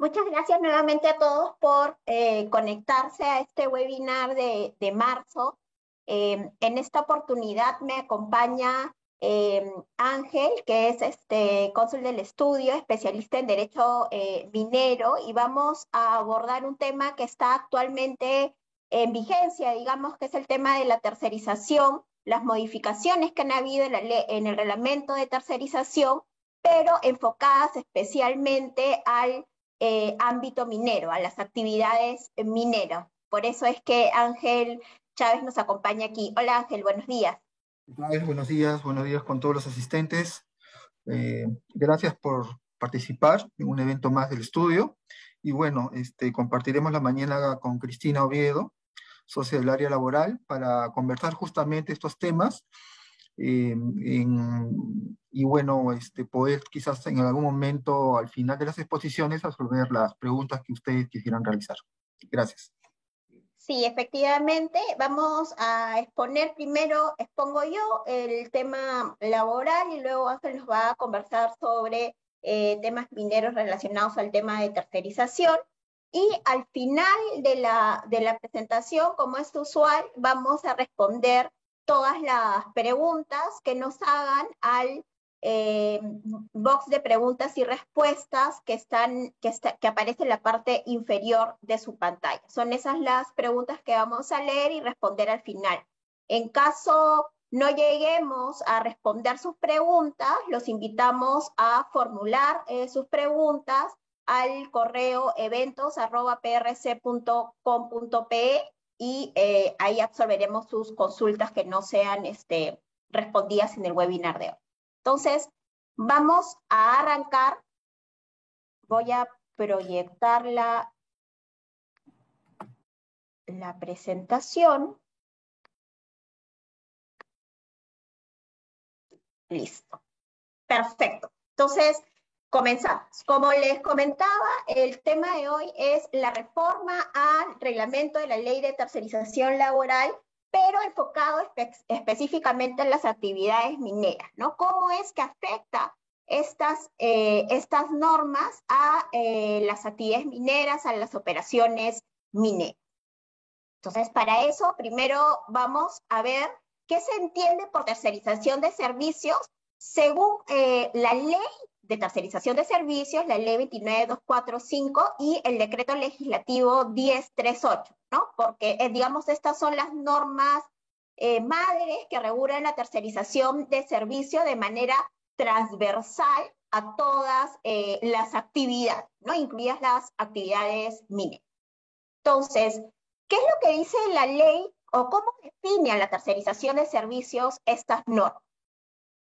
Muchas gracias nuevamente a todos por eh, conectarse a este webinar de, marzo. Eh, en esta oportunidad me acompaña eh, Ángel, que es este cónsul del estudio, especialista en derecho minero, y vamos a abordar un tema que está actualmente en vigencia, digamos que es el tema de la tercerización, las modificaciones que han habido en, en el reglamento de tercerización, pero enfocadas especialmente al eh, ámbito minero, a las actividades mineras. Por eso es que Ángel Chávez nos acompaña aquí. Hola Ángel, buenos días. Buenos días, buenos días con todos los asistentes. Eh, gracias por participar en un evento más del estudio. Y bueno, este, compartiremos la mañana con Cristina Oviedo, socia del área laboral, para conversar justamente estos temas eh, y bueno, este, poder quizás en algún momento al final de las exposiciones resolver las preguntas que ustedes quisieran realizar. Gracias. Sí, efectivamente, vamos a exponer primero, expongo yo el tema laboral y luego Ángel nos va a conversar sobre eh, temas mineros relacionados al tema de tercerización. Y al final de la, de la presentación, como es usual, vamos a responder todas las preguntas que nos hagan al eh, box de preguntas y respuestas que, están, que, que aparece en la parte inferior de su pantalla. Son esas las preguntas que vamos a leer y responder al final. En caso no lleguemos a responder sus preguntas, los invitamos a formular eh, sus preguntas al correo eventos.prc.com.pe y eh, ahí absorberemos sus consultas que no sean este, respondidas en el webinar de hoy. Entonces, vamos a arrancar. Voy a proyectar la, la presentación. Listo. Perfecto. Entonces, Comenzamos. Como les comentaba, el tema de hoy es la reforma al reglamento de la ley de tercerización laboral, pero enfocado específicamente en las actividades mineras, ¿no? ¿Cómo es que afecta estas, eh, estas normas a eh, las actividades mineras, a las operaciones mineras? Entonces, para eso, primero vamos a ver qué se entiende por tercerización de servicios según eh, la ley de tercerización de servicios, la ley 29245 y el decreto legislativo 1038, ¿no? Porque, eh, digamos, estas son las normas eh, madres que regulan la tercerización de servicios de manera transversal a todas eh, las actividades, ¿no? Incluidas las actividades mineras. Entonces, ¿qué es lo que dice la ley o cómo define a la tercerización de servicios estas normas?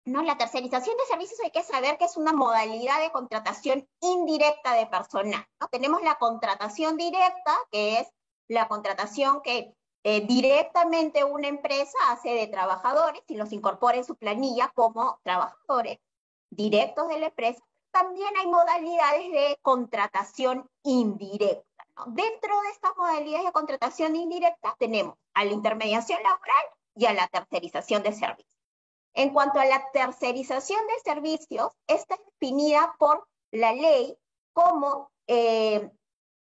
¿No? La tercerización de servicios hay que saber que es una modalidad de contratación indirecta de personal. ¿no? Tenemos la contratación directa, que es la contratación que eh, directamente una empresa hace de trabajadores y los incorpora en su planilla como trabajadores directos de la empresa. También hay modalidades de contratación indirecta. Dentro de estas modalidades de contratación indirecta tenemos a la intermediación laboral y a la tercerización de servicios. En cuanto a la tercerización de servicios, esta es definida por la ley como eh,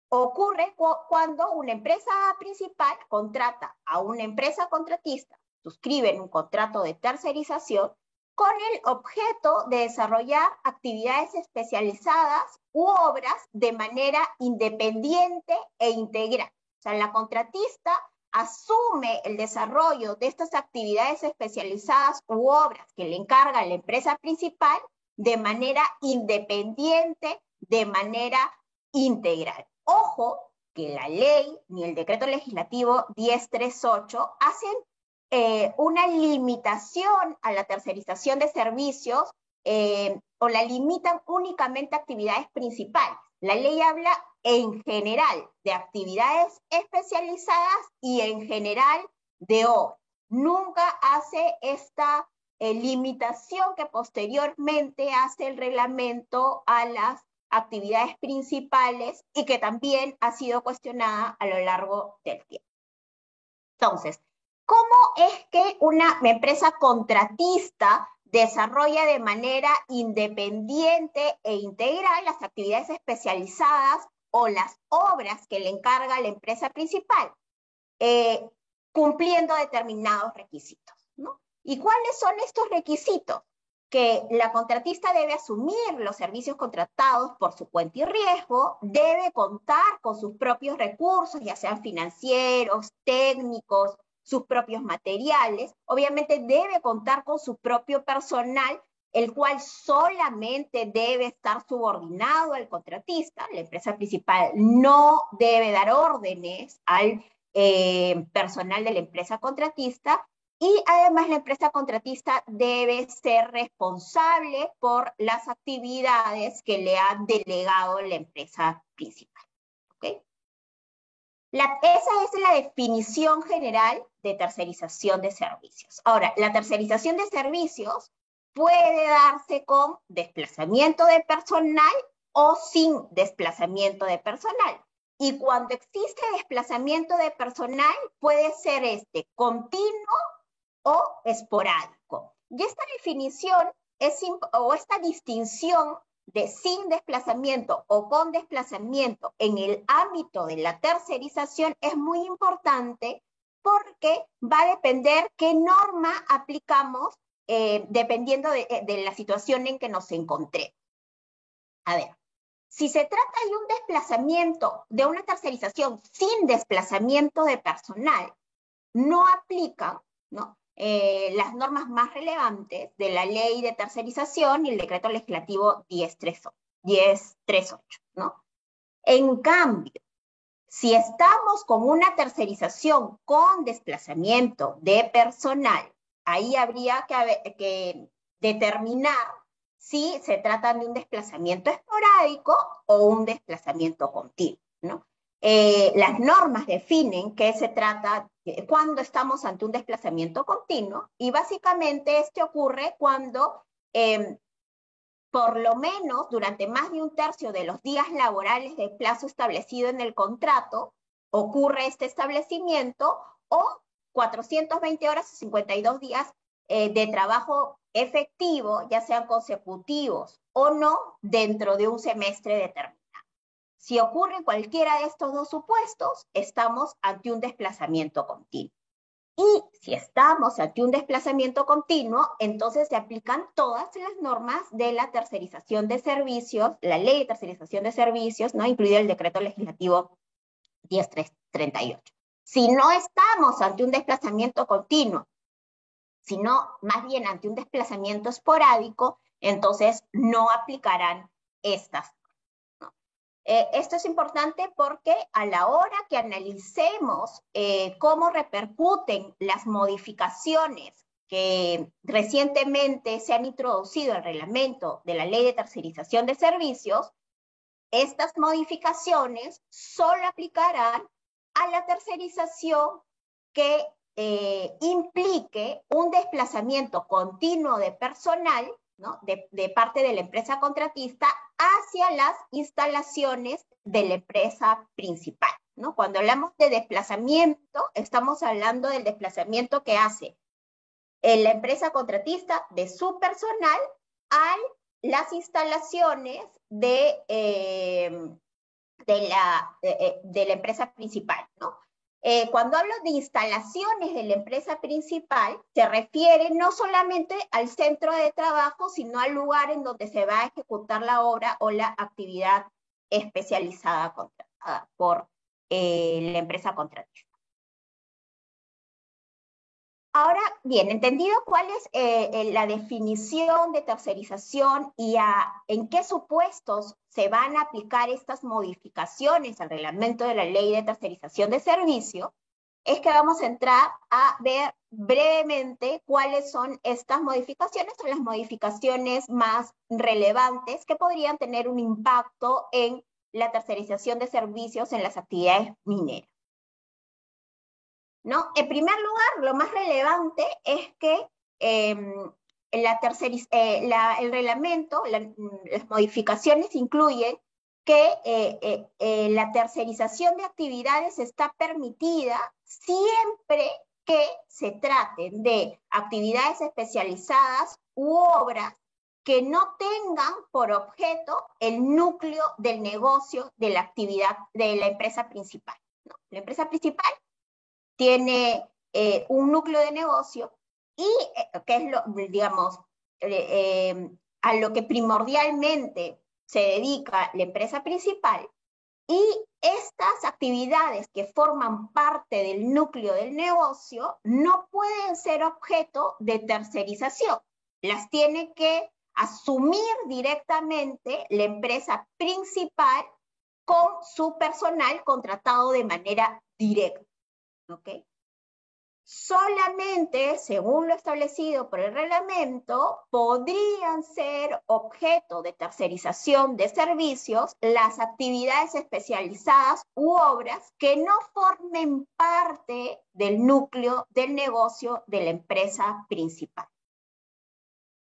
ocurre cuando una empresa principal contrata a una empresa contratista, suscriben un contrato de tercerización con el objeto de desarrollar actividades especializadas u obras de manera independiente e integral. O sea, la contratista asume el desarrollo de estas actividades especializadas u obras que le encarga la empresa principal de manera independiente, de manera integral. Ojo que la ley ni el decreto legislativo 1038 hacen eh, una limitación a la tercerización de servicios eh, o la limitan únicamente a actividades principales. La ley habla en general de actividades especializadas y en general de obras. Nunca hace esta eh, limitación que posteriormente hace el reglamento a las actividades principales y que también ha sido cuestionada a lo largo del tiempo. Entonces, ¿cómo es que una empresa contratista desarrolla de manera independiente e integral las actividades especializadas o las obras que le encarga la empresa principal, eh, cumpliendo determinados requisitos. ¿no? ¿Y cuáles son estos requisitos? Que la contratista debe asumir los servicios contratados por su cuenta y riesgo, debe contar con sus propios recursos, ya sean financieros, técnicos, sus propios materiales, obviamente debe contar con su propio personal, el cual solamente debe estar subordinado al contratista. La empresa principal no debe dar órdenes al eh, personal de la empresa contratista y además la empresa contratista debe ser responsable por las actividades que le ha delegado la empresa principal. ¿okay? esa es la definición general de tercerización de servicios. Ahora, la tercerización de servicios puede darse con desplazamiento de personal o sin desplazamiento de personal. Y cuando existe desplazamiento de personal, puede ser este continuo o esporádico. Y esta definición es, o esta distinción de sin desplazamiento o con desplazamiento en el ámbito de la tercerización es muy importante porque va a depender qué norma aplicamos eh, dependiendo de, eh, de, la situación en que nos encontremos. A ver, si se trata de un desplazamiento, de una tercerización sin desplazamiento de personal, no aplican ¿no? Eh, las normas más relevantes de la ley de tercerización y el decreto legislativo 1038, ¿no? En cambio, si estamos con una tercerización con desplazamiento de personal, ahí habría que, determinar si se trata de un desplazamiento esporádico o un desplazamiento continuo. Eh, las normas definen que se trata cuando estamos ante un desplazamiento continuo y básicamente este ocurre cuando em, por lo menos durante más de un tercio de los días laborales de plazo establecido en el contrato ocurre este establecimiento o 420 horas y 52 días eh, de trabajo efectivo, ya sean consecutivos o no, dentro de un semestre determinado. Si ocurre cualquiera de estos dos supuestos, estamos ante un desplazamiento continuo. Y si estamos ante un desplazamiento continuo, entonces se aplican todas las normas de la tercerización de servicios, la ley de tercerización de servicios, ¿no? incluido el decreto legislativo 1038. Si no estamos ante un desplazamiento continuo, sino más bien ante un desplazamiento esporádico, entonces no aplicarán estas. Eh, esto es importante porque a la hora que analicemos eh, cómo repercuten las modificaciones que recientemente se han introducido al reglamento de la ley de tercerización de servicios, estas modificaciones solo aplicarán a la tercerización que eh, implique un desplazamiento continuo de personal de, parte de la empresa contratista hacia las instalaciones de la empresa principal. Cuando hablamos de desplazamiento, estamos hablando del desplazamiento que hace la empresa contratista de su personal a las instalaciones de, eh, de, la, eh, de, la empresa principal. ¿no? Eh, cuando hablo de instalaciones de la empresa principal, se refiere no solamente al centro de trabajo, sino al lugar en donde se va a ejecutar la obra o la actividad especializada contratada por eh, la empresa contratista. Ahora bien, entendido cuál es eh, la definición de tercerización y en qué supuestos se van a aplicar estas modificaciones al reglamento de la ley de tercerización de servicio, es que vamos a entrar a ver brevemente cuáles son estas modificaciones o las modificaciones más relevantes que podrían tener un impacto en la tercerización de servicios en las actividades mineras. ¿No? En primer lugar, lo más relevante es que em, la eh, el reglamento, las modificaciones incluyen que eh, eh, la tercerización de actividades está permitida siempre que se traten de actividades especializadas u obras que no tengan por objeto el núcleo del negocio de la actividad de la empresa principal. La empresa principal tiene eh, un núcleo de negocio y eh, que es lo, digamos, eh, a lo que primordialmente se dedica la empresa principal y estas actividades que forman parte del núcleo del negocio no pueden ser objeto de tercerización. Las tiene que asumir directamente la empresa principal con su personal contratado de manera directa. ¿Okay? Solamente, según lo establecido por el reglamento, podrían ser objeto de tercerización de servicios las actividades especializadas u obras que no formen parte del núcleo del negocio de la empresa principal.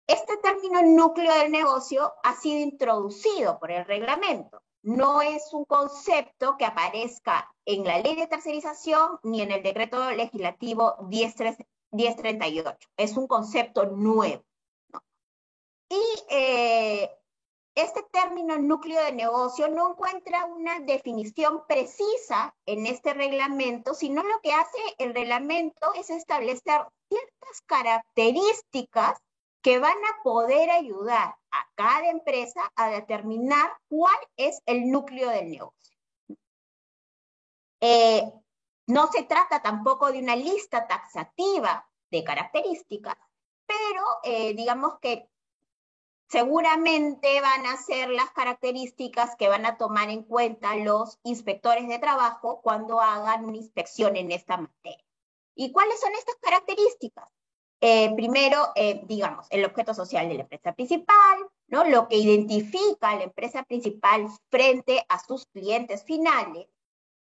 Este término núcleo del negocio ha sido introducido por el reglamento. No es un concepto que aparezca en la ley de tercerización ni en el decreto legislativo 1038. Es un concepto nuevo. Y eh, este término núcleo de negocio no encuentra una definición precisa en este reglamento, sino lo que hace el reglamento es establecer ciertas características que van a poder ayudar a cada empresa a determinar cuál es el núcleo del negocio. Eh, no se trata tampoco de una lista taxativa de características, pero eh, digamos que seguramente van a ser las características que van a tomar en cuenta los inspectores de trabajo cuando hagan una inspección en esta materia. ¿Y cuáles son estas características? Eh, primero, eh, digamos, el objeto social de la empresa principal, ¿no? lo que identifica a la empresa principal frente a sus clientes finales,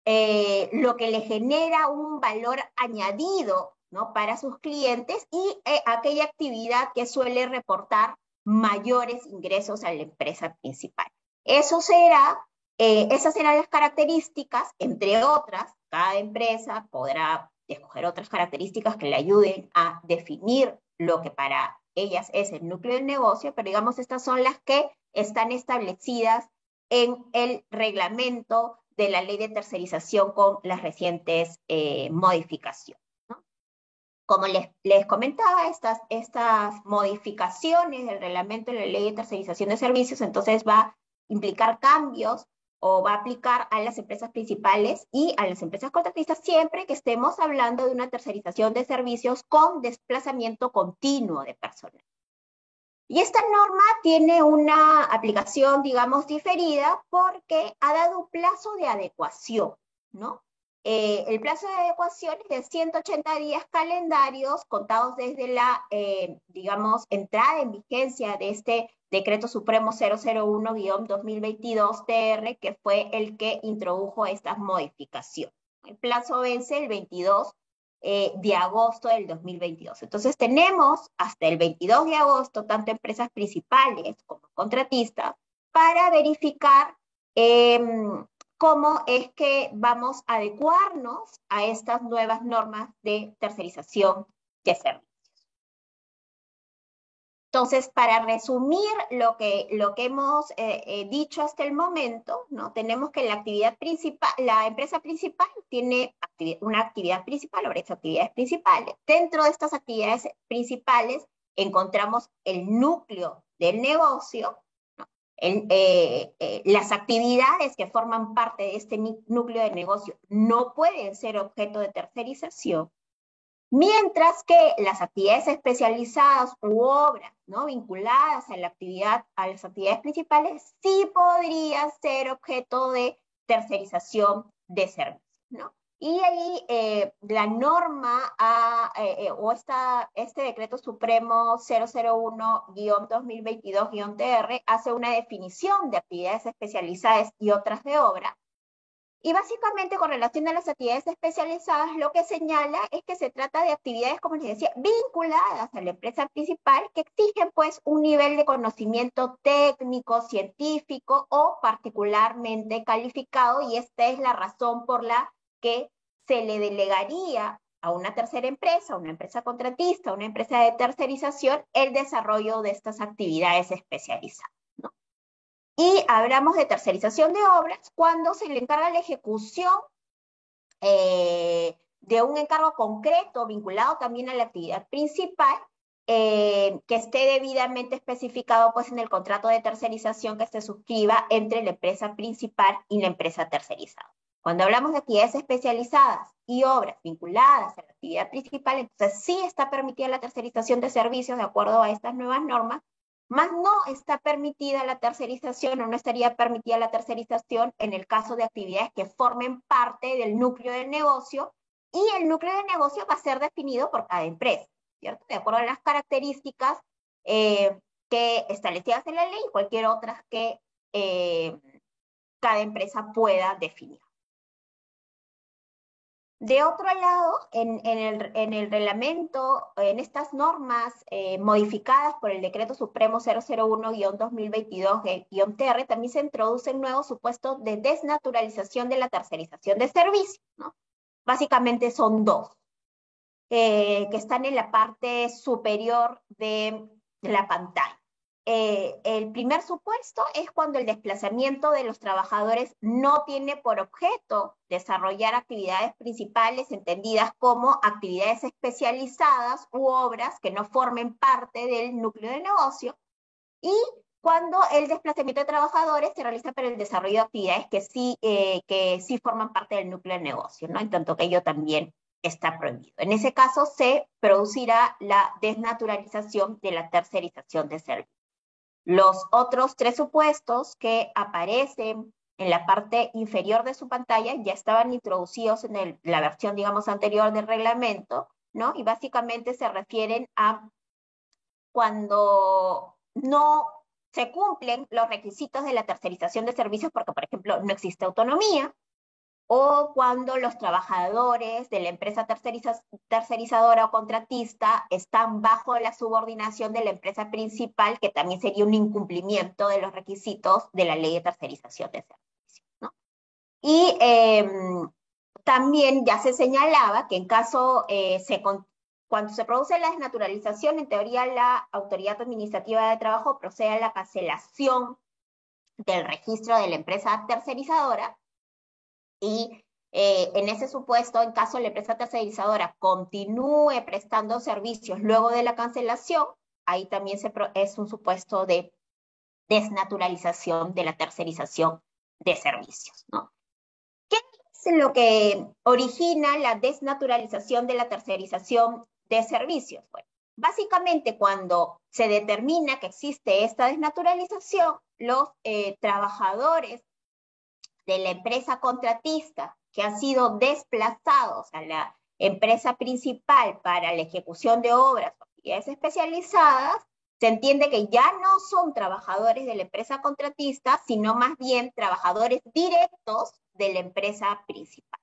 eh, lo que le genera un valor añadido ¿no? para sus clientes y aquella actividad que suele reportar mayores ingresos a la empresa principal. Eso será, esas serán las características, entre otras, cada empresa podrá escoger otras características que le ayuden a definir lo que para ellas es el núcleo del negocio, pero digamos estas son las que están establecidas en el reglamento de la ley de tercerización con las recientes eh, modificaciones. Como les, les comentaba, estas, estas modificaciones del reglamento de la ley de tercerización de servicios, entonces va a implicar cambios o va a aplicar a las empresas principales y a las empresas contratistas siempre que estemos hablando de una tercerización de servicios con desplazamiento continuo de personal. Y esta norma tiene una aplicación, digamos, diferida porque ha dado un plazo de adecuación, ¿no? Eh, el plazo de adecuación es de 180 días calendarios contados desde la, eh, digamos, entrada en vigencia de este Decreto Supremo 001-2022-TR, que fue el que introdujo estas modificaciones. El plazo vence el 22 eh, de agosto del 2022. Entonces tenemos hasta el 22 de agosto, tanto empresas principales como contratistas, para verificar em, cómo es que vamos a adecuarnos a estas nuevas normas de tercerización de servicios. Entonces, para resumir lo que, lo que hemos eh, eh, dicho hasta el momento, ¿no? tenemos que la actividad principal, la empresa principal tiene una actividad principal o varias actividades principales. Dentro de estas actividades principales encontramos el núcleo del negocio, eh, las actividades que forman parte de este núcleo de negocio no pueden ser objeto de tercerización Mientras que las actividades especializadas u obras ¿no? vinculadas a, la actividad, a las actividades principales sí podrían ser objeto de tercerización de servicios. ¿no? Y ahí eh, la norma eh, eh, o esta, este decreto supremo 001-2022-TR hace una definición de actividades especializadas y otras de obra y básicamente con relación a las actividades especializadas, lo que señala es que se trata de actividades, como les decía, vinculadas a la empresa principal que exigen pues un nivel de conocimiento técnico, científico o particularmente calificado y esta es la razón por la que se le delegaría a una tercera empresa, una empresa contratista, una empresa de tercerización, el desarrollo de estas actividades especializadas. Y hablamos de tercerización de obras cuando se le encarga la ejecución eh, de un encargo concreto vinculado también a la actividad principal eh, que esté debidamente especificado pues en el contrato de tercerización que se suscriba entre la empresa principal y la empresa tercerizada. Cuando hablamos de actividades especializadas y obras vinculadas a la actividad principal, entonces sí está permitida la tercerización de servicios de acuerdo a estas nuevas normas, más no está permitida la tercerización o no estaría permitida la tercerización en el caso de actividades que formen parte del núcleo del negocio y el núcleo de negocio va a ser definido por cada empresa. De acuerdo a las características eh, que establecidas en la ley y cualquier otra que eh, cada empresa pueda definir. De otro lado, en, el, reglamento, en estas normas eh, modificadas por el Decreto Supremo 001-2022-TR, también se introducen nuevos supuestos de desnaturalización de la tercerización de servicios. Básicamente son dos. Eh, que están en la parte superior de, la pantalla. Eh, el primer supuesto es cuando el desplazamiento de los trabajadores no tiene por objeto desarrollar actividades principales entendidas como actividades especializadas u obras que no formen parte del núcleo de negocio y cuando el desplazamiento de trabajadores se realiza para el desarrollo de actividades que sí, eh, que sí forman parte del núcleo de negocio, ¿no? En tanto que ello también está prohibido. En ese caso se producirá la desnaturalización de la tercerización de servicios. Los otros tres supuestos que aparecen en la parte inferior de su pantalla ya estaban introducidos en la versión, digamos, anterior del reglamento, ¿no? Y básicamente se refieren a cuando no se cumplen los requisitos de la tercerización de servicios porque, por ejemplo, no existe autonomía, o cuando los trabajadores de la empresa tercerizadora o contratista están bajo la subordinación de la empresa principal, que también sería un incumplimiento de los requisitos de la ley de tercerización de servicios. Y em, también ya se señalaba que en caso, eh, se, cuando se produce la desnaturalización, en teoría la autoridad administrativa de trabajo procede a la cancelación del registro de la empresa tercerizadora, y eh, en ese supuesto, en caso la empresa tercerizadora continúe prestando servicios luego de la cancelación, ahí también se es un supuesto de desnaturalización de la tercerización de servicios. ¿no? ¿Qué es lo que origina la desnaturalización de la tercerización de servicios? Bueno, básicamente cuando se determina que existe esta desnaturalización, los eh, trabajadores de la empresa contratista que han sido desplazados a la empresa principal para la ejecución de obras o actividades especializadas, se entiende que ya no son trabajadores de la empresa contratista, sino más bien trabajadores directos de la empresa principal.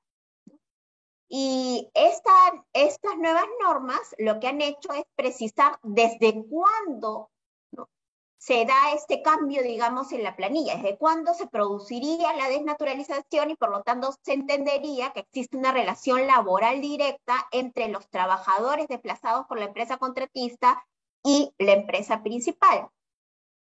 Y estas nuevas normas lo que han hecho es precisar desde cuándo se da este cambio, digamos, en la planilla? ¿Desde cuándo se produciría la desnaturalización y por lo tanto se entendería que existe una relación laboral directa entre los trabajadores desplazados por la empresa contratista y la empresa principal?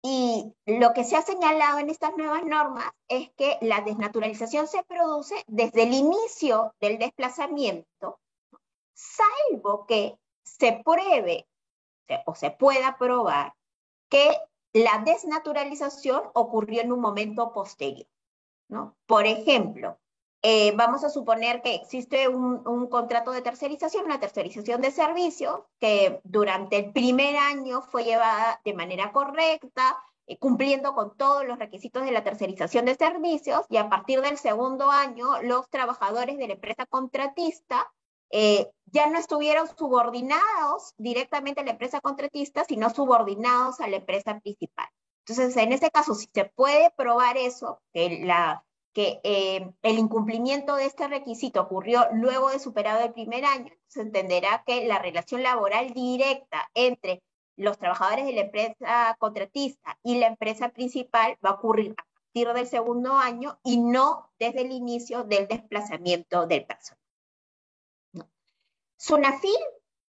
Y lo que se ha señalado en estas nuevas normas es que la desnaturalización se produce desde el inicio del desplazamiento, salvo que se pruebe o se pueda probar que la desnaturalización ocurrió en un momento posterior. ¿no? Por ejemplo, eh, vamos a suponer que existe un, contrato de tercerización, una tercerización de servicios, que durante el primer año fue llevada de manera correcta, eh, cumpliendo con todos los requisitos de la tercerización de servicios, y a partir del segundo año, los trabajadores de la empresa contratista eh, ya no estuvieron subordinados directamente a la empresa contratista, sino subordinados a la empresa principal. Entonces, en este caso, si se puede probar eso, que eh, el incumplimiento de este requisito ocurrió luego de superado el primer año, se entenderá que la relación laboral directa entre los trabajadores de la empresa contratista y la empresa principal va a ocurrir a partir del segundo año y no desde el inicio del desplazamiento del personal. SUNAFIL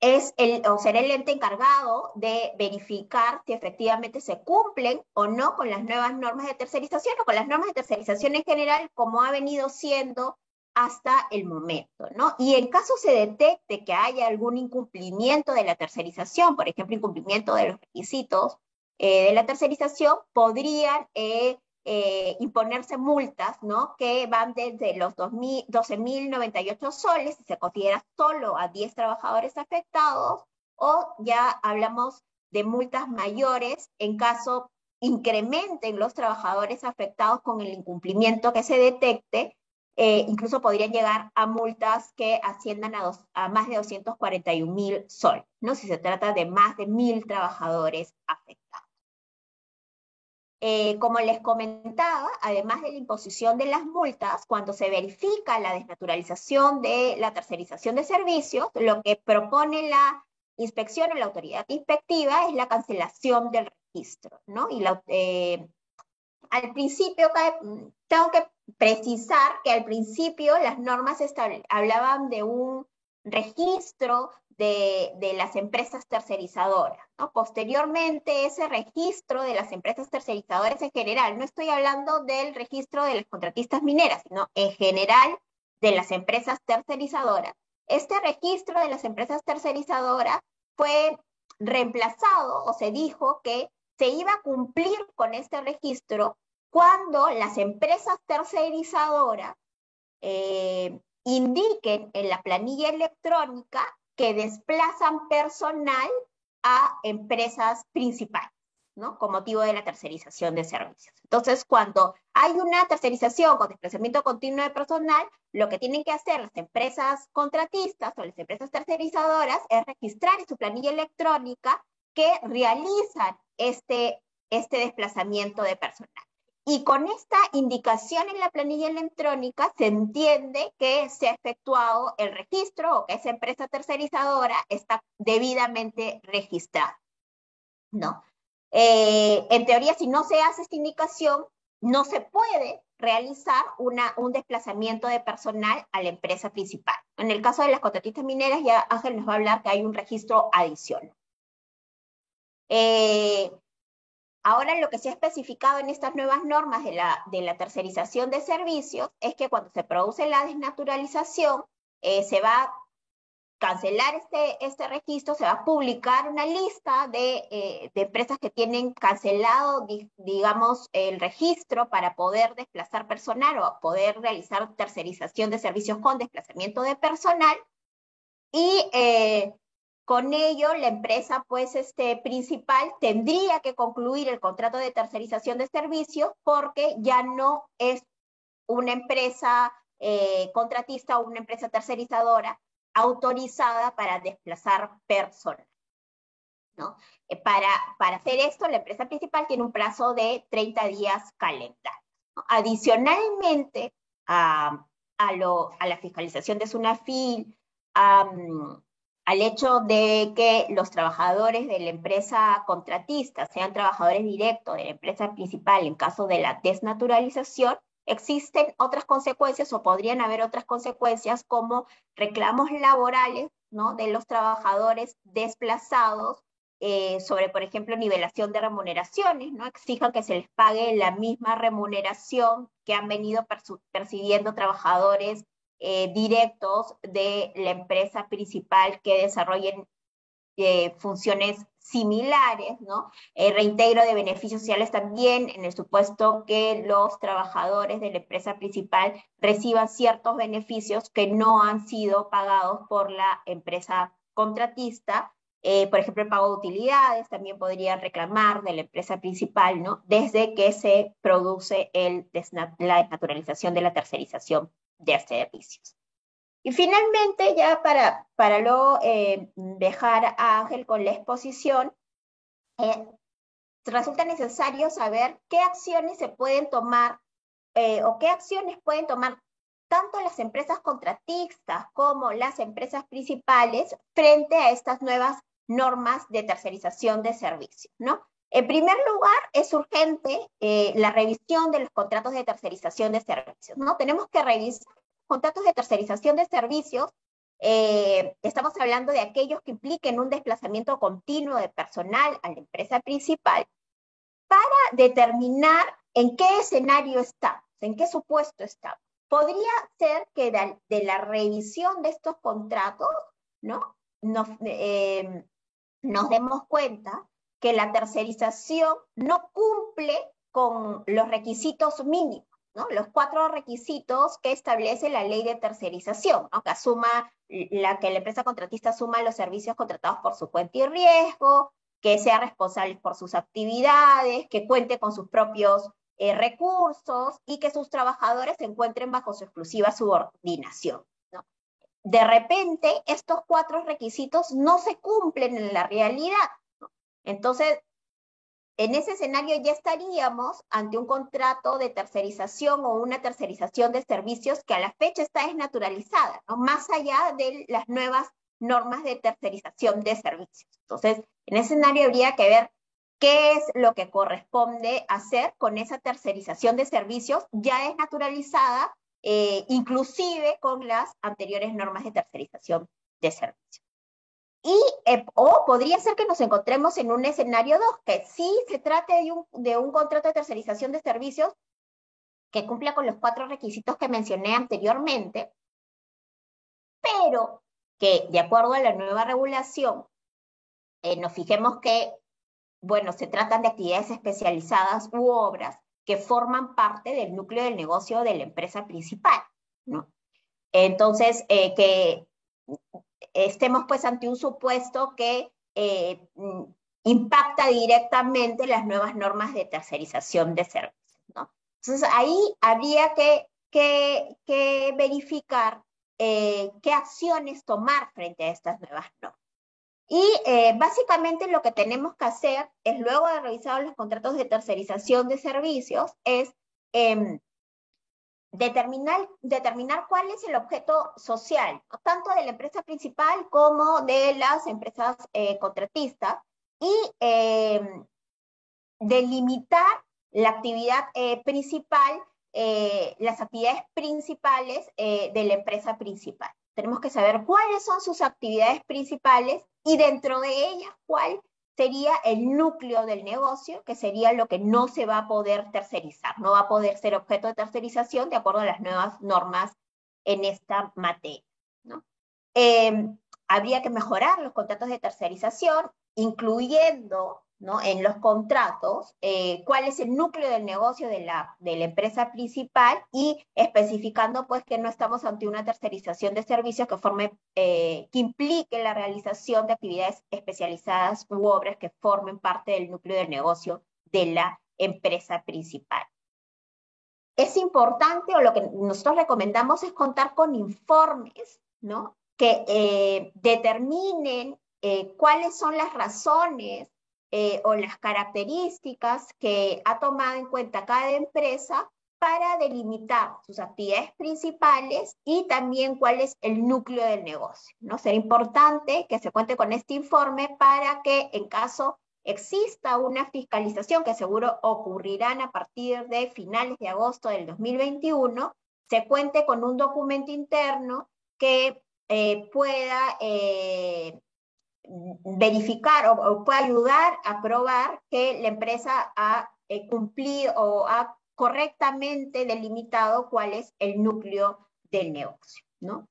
es o será el ente encargado de verificar si efectivamente se cumplen o no con las nuevas normas de tercerización o con las normas de tercerización en general, como ha venido siendo hasta el momento, ¿no? Y en caso se detecte que haya algún incumplimiento de la tercerización, por ejemplo, incumplimiento de los requisitos eh, de la tercerización, podrían eh, eh, imponerse multas, ¿no? Que van desde los 12.098 soles, si se considera solo a 10 trabajadores afectados, o ya hablamos de multas mayores en caso incrementen los trabajadores afectados con el incumplimiento que se detecte, eh, incluso podrían llegar a multas que asciendan a, a más de 241 mil soles, ¿no? Si se trata de más de mil trabajadores afectados. Eh, como les comentaba, además de la imposición de las multas, cuando se verifica la desnaturalización de la tercerización de servicios, lo que propone la inspección o la autoridad inspectiva es la cancelación del registro, ¿no? Y eh, al principio tengo que precisar que al principio las normas hablaban de un registro de, las empresas tercerizadoras. Posteriormente, ese registro de las empresas tercerizadoras en general, no estoy hablando del registro de las contratistas mineras, sino en general de las empresas tercerizadoras. Este registro de las empresas tercerizadoras fue reemplazado o se dijo que se iba a cumplir con este registro cuando las empresas tercerizadoras eh, indiquen en la planilla electrónica que desplazan personal a empresas principales, ¿no? Con motivo de la tercerización de servicios. Entonces, cuando hay una tercerización con desplazamiento continuo de personal, lo que tienen que hacer las empresas contratistas o las empresas tercerizadoras es registrar en su planilla electrónica que realizan este, este desplazamiento de personal. Y con esta indicación en la planilla electrónica se entiende que se ha efectuado el registro o que esa empresa tercerizadora está debidamente registrada. ¿No? Eh, en teoría, si no se hace esta indicación, no se puede realizar una, un desplazamiento de personal a la empresa principal. En el caso de las contratistas mineras, ya Ángel nos va a hablar que hay un registro adicional. Eh, Ahora lo que se ha especificado en estas nuevas normas de la, de la tercerización de servicios es que cuando se produce la desnaturalización, eh, se va a cancelar este, este registro, se va a publicar una lista de, eh, de empresas que tienen cancelado, digamos, el registro para poder desplazar personal o poder realizar tercerización de servicios con desplazamiento de personal. Y eh, con ello, la empresa pues, este, principal tendría que concluir el contrato de tercerización de servicios porque ya no es una empresa eh, contratista o una empresa tercerizadora autorizada para desplazar personas. ¿no? Eh, para, para, hacer esto, la empresa principal tiene un plazo de 30 días calendarios. Adicionalmente a, a, lo, a, la fiscalización de SUNAFIL, a, al hecho de que los trabajadores de la empresa contratista sean trabajadores directos de la empresa principal en caso de la desnaturalización, existen otras consecuencias o podrían haber otras consecuencias como reclamos laborales ¿no? de los trabajadores desplazados eh, sobre, por ejemplo, nivelación de remuneraciones, ¿no? Exijan que se les pague la misma remuneración que han venido percibiendo trabajadores eh, directos de la empresa principal que desarrollen eh, funciones similares, ¿no? Eh, reintegro de beneficios sociales también en el supuesto que los trabajadores de la empresa principal reciban ciertos beneficios que no han sido pagados por la empresa contratista. por ejemplo, el pago de utilidades también podrían reclamar de la empresa principal, ¿no? Desde que se produce el la desnaturalización de la tercerización de servicios. Y finalmente, ya para, para luego eh, dejar a Ángel con la exposición, eh, resulta necesario saber qué acciones se pueden tomar eh, o qué acciones pueden tomar tanto las empresas contratistas como las empresas principales frente a estas nuevas normas de tercerización de servicios, ¿no? En primer lugar, es urgente eh, la revisión de los contratos de tercerización de servicios. ¿no? Tenemos que revisar contratos de tercerización de servicios eh, estamos hablando de aquellos que impliquen un desplazamiento continuo de personal a la empresa principal, para determinar en qué escenario estamos, en qué supuesto estamos. Podría ser que de, la revisión de estos contratos, ¿no? Nos, eh, nos demos cuenta que la tercerización no cumple con los requisitos mínimos. Los cuatro requisitos que establece la ley de tercerización. Que asuma, la que la empresa contratista asuma los servicios contratados por su cuenta y riesgo, que sea responsable por sus actividades, que cuente con sus propios eh, recursos y que sus trabajadores se encuentren bajo su exclusiva subordinación. De repente, estos cuatro requisitos no se cumplen en la realidad. Entonces, en ese escenario ya estaríamos ante un contrato de tercerización o una tercerización de servicios que a la fecha está desnaturalizada, más allá de las nuevas normas de tercerización de servicios. Entonces, en ese escenario habría que ver qué es lo que corresponde hacer con esa tercerización de servicios ya desnaturalizada, eh, inclusive con las anteriores normas de tercerización de servicios. Y, eh, o podría ser que nos encontremos en un escenario 2, que sí se trate de un, de un contrato de tercerización de servicios que cumpla con los cuatro requisitos que mencioné anteriormente, pero que de acuerdo a la nueva regulación, eh, nos fijemos que, bueno, se tratan de actividades especializadas u obras que forman parte del núcleo del negocio de la empresa principal, ¿no? Entonces, eh, que estemos pues ante un supuesto que eh, impacta directamente las nuevas normas de tercerización de servicios, ¿no? Entonces, ahí habría que, que, que verificar eh, qué acciones tomar frente a estas nuevas normas. Y eh, básicamente lo que tenemos que hacer es, luego de revisar los contratos de tercerización de servicios, es em, determinar, cuál es el objeto social, tanto de la empresa principal como de las empresas eh, contratistas, y em, delimitar la actividad principal eh, las actividades principales eh, de la empresa principal. Tenemos que saber cuáles son sus actividades principales y dentro de ellas cuál sería el núcleo del negocio, que sería lo que no se va a poder tercerizar, no va a poder ser objeto de tercerización de acuerdo a las nuevas normas en esta materia. Em, habría que mejorar los contratos de tercerización, incluyendo en los contratos eh, cuál es el núcleo del negocio de la, de la empresa principal y especificando pues que no estamos ante una tercerización de servicios que, forme, eh, que implique la realización de actividades especializadas u obras que formen parte del núcleo del negocio de la empresa principal. Es importante o lo que nosotros recomendamos es contar con informes ¿no? que eh, determinen cuáles son las razones eh, o las características que ha tomado en cuenta cada empresa para delimitar sus actividades principales y también cuál es el núcleo del negocio. ¿no? Será importante que se cuente con este informe para que en caso exista una fiscalización que seguro ocurrirán a partir de finales de agosto del 2021, se cuente con un documento interno que eh, pueda eh, verificar o, puede ayudar a probar que la empresa ha eh, cumplido o ha correctamente delimitado cuál es el núcleo del negocio, ¿no?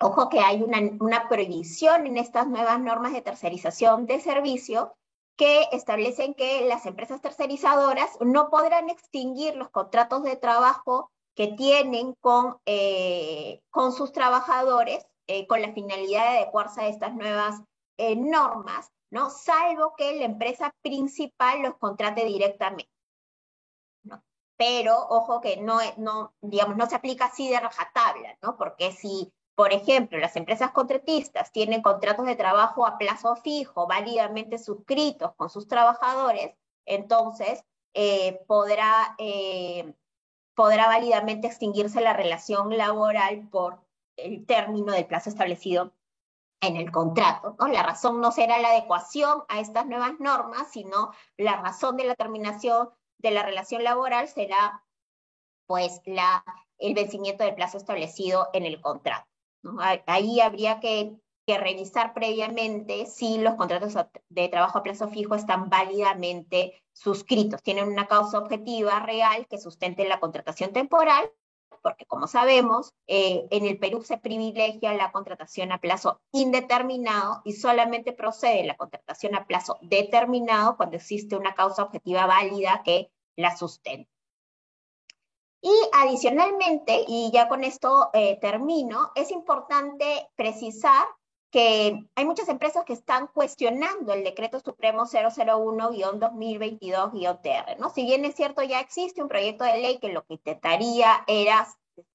Ojo que hay una, una prohibición en estas nuevas normas de tercerización de servicio que establecen que las empresas tercerizadoras no podrán extinguir los contratos de trabajo que tienen con, eh, con sus trabajadores eh, con la finalidad de adecuarse a estas nuevas eh, normas, ¿no? Salvo que la empresa principal los contrate directamente. Pero, ojo que no, no, digamos, no se aplica así de rajatabla, ¿no? Porque si, por ejemplo, las empresas contratistas tienen contratos de trabajo a plazo fijo, válidamente suscritos con sus trabajadores, entonces eh, podrá, podrá válidamente extinguirse la relación laboral por el término del plazo establecido en el contrato. ¿no? La razón no será la adecuación a estas nuevas normas, sino la razón de la terminación de la relación laboral será pues la, el vencimiento del plazo establecido en el contrato. Ahí habría que, que, revisar previamente si los contratos de trabajo a plazo fijo están válidamente suscritos, tienen una causa objetiva real que sustente la contratación temporal porque como sabemos, eh, en el Perú se privilegia la contratación a plazo indeterminado y solamente procede la contratación a plazo determinado cuando existe una causa objetiva válida que la sustente. Y adicionalmente, y ya con esto eh, termino, es importante precisar que hay muchas empresas que están cuestionando el decreto supremo 001-2022-TR, ¿no? Si bien es cierto, ya existe un proyecto de ley que lo que intentaría era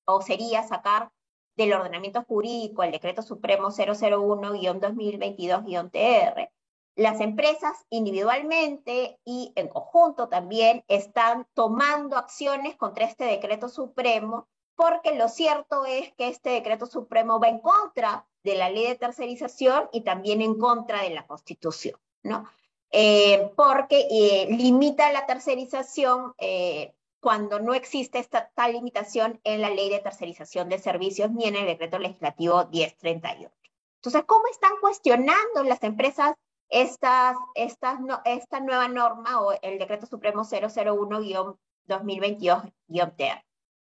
o sería sacar del ordenamiento jurídico el decreto supremo 001-2022-TR, las empresas individualmente y en conjunto también están tomando acciones contra este decreto supremo porque lo cierto es que este decreto supremo va en contra de la ley de tercerización y también en contra de la Constitución, ¿no? Eh, porque eh, limita la tercerización eh, cuando no existe esta tal limitación en la ley de tercerización de servicios ni en el decreto legislativo 1038. Entonces, ¿cómo están cuestionando las empresas estas, estas, esta nueva norma o el decreto supremo 001-2022-TR?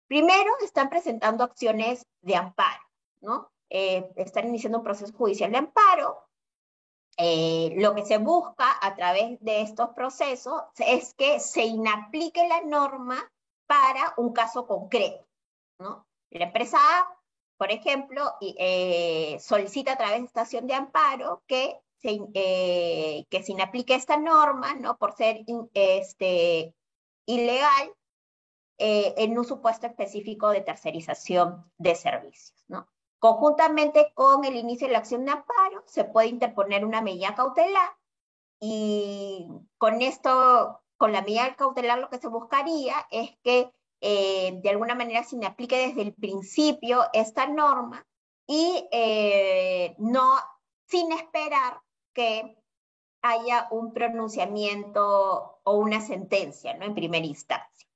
Primero, están presentando acciones de amparo, ¿no? Eh, están iniciando un proceso judicial de amparo. Eh, lo que se busca a través de estos procesos es que se inaplique la norma para un caso concreto. La empresa A, por ejemplo, eh, solicita a través de estación de amparo que se, que se inaplique esta norma ¿no? por ser este, ilegal en un supuesto específico de tercerización de servicios. ¿no? Conjuntamente con el inicio de la acción de amparo, se puede interponer una medida cautelar y con esto, con la medida cautelar lo que se buscaría es que eh, de alguna manera se aplique desde el principio esta norma y eh, no sin esperar que haya un pronunciamiento o una sentencia ¿no? en primera instancia.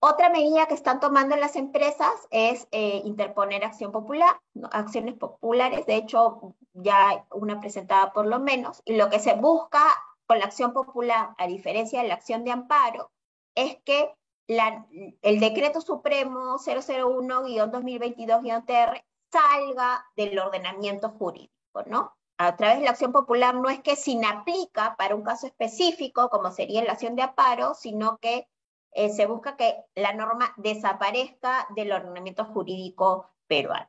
Otra medida que están tomando las empresas es eh, interponer acción popular, acciones populares, de hecho ya una presentada por lo menos, y lo que se busca con la acción popular, a diferencia de la acción de amparo, es que el decreto supremo 001-2022-TR salga del ordenamiento jurídico, ¿no? A través de la acción popular no es que se inaplica para un caso específico, como sería la acción de amparo, sino que eh, se busca que la norma desaparezca del ordenamiento jurídico peruano.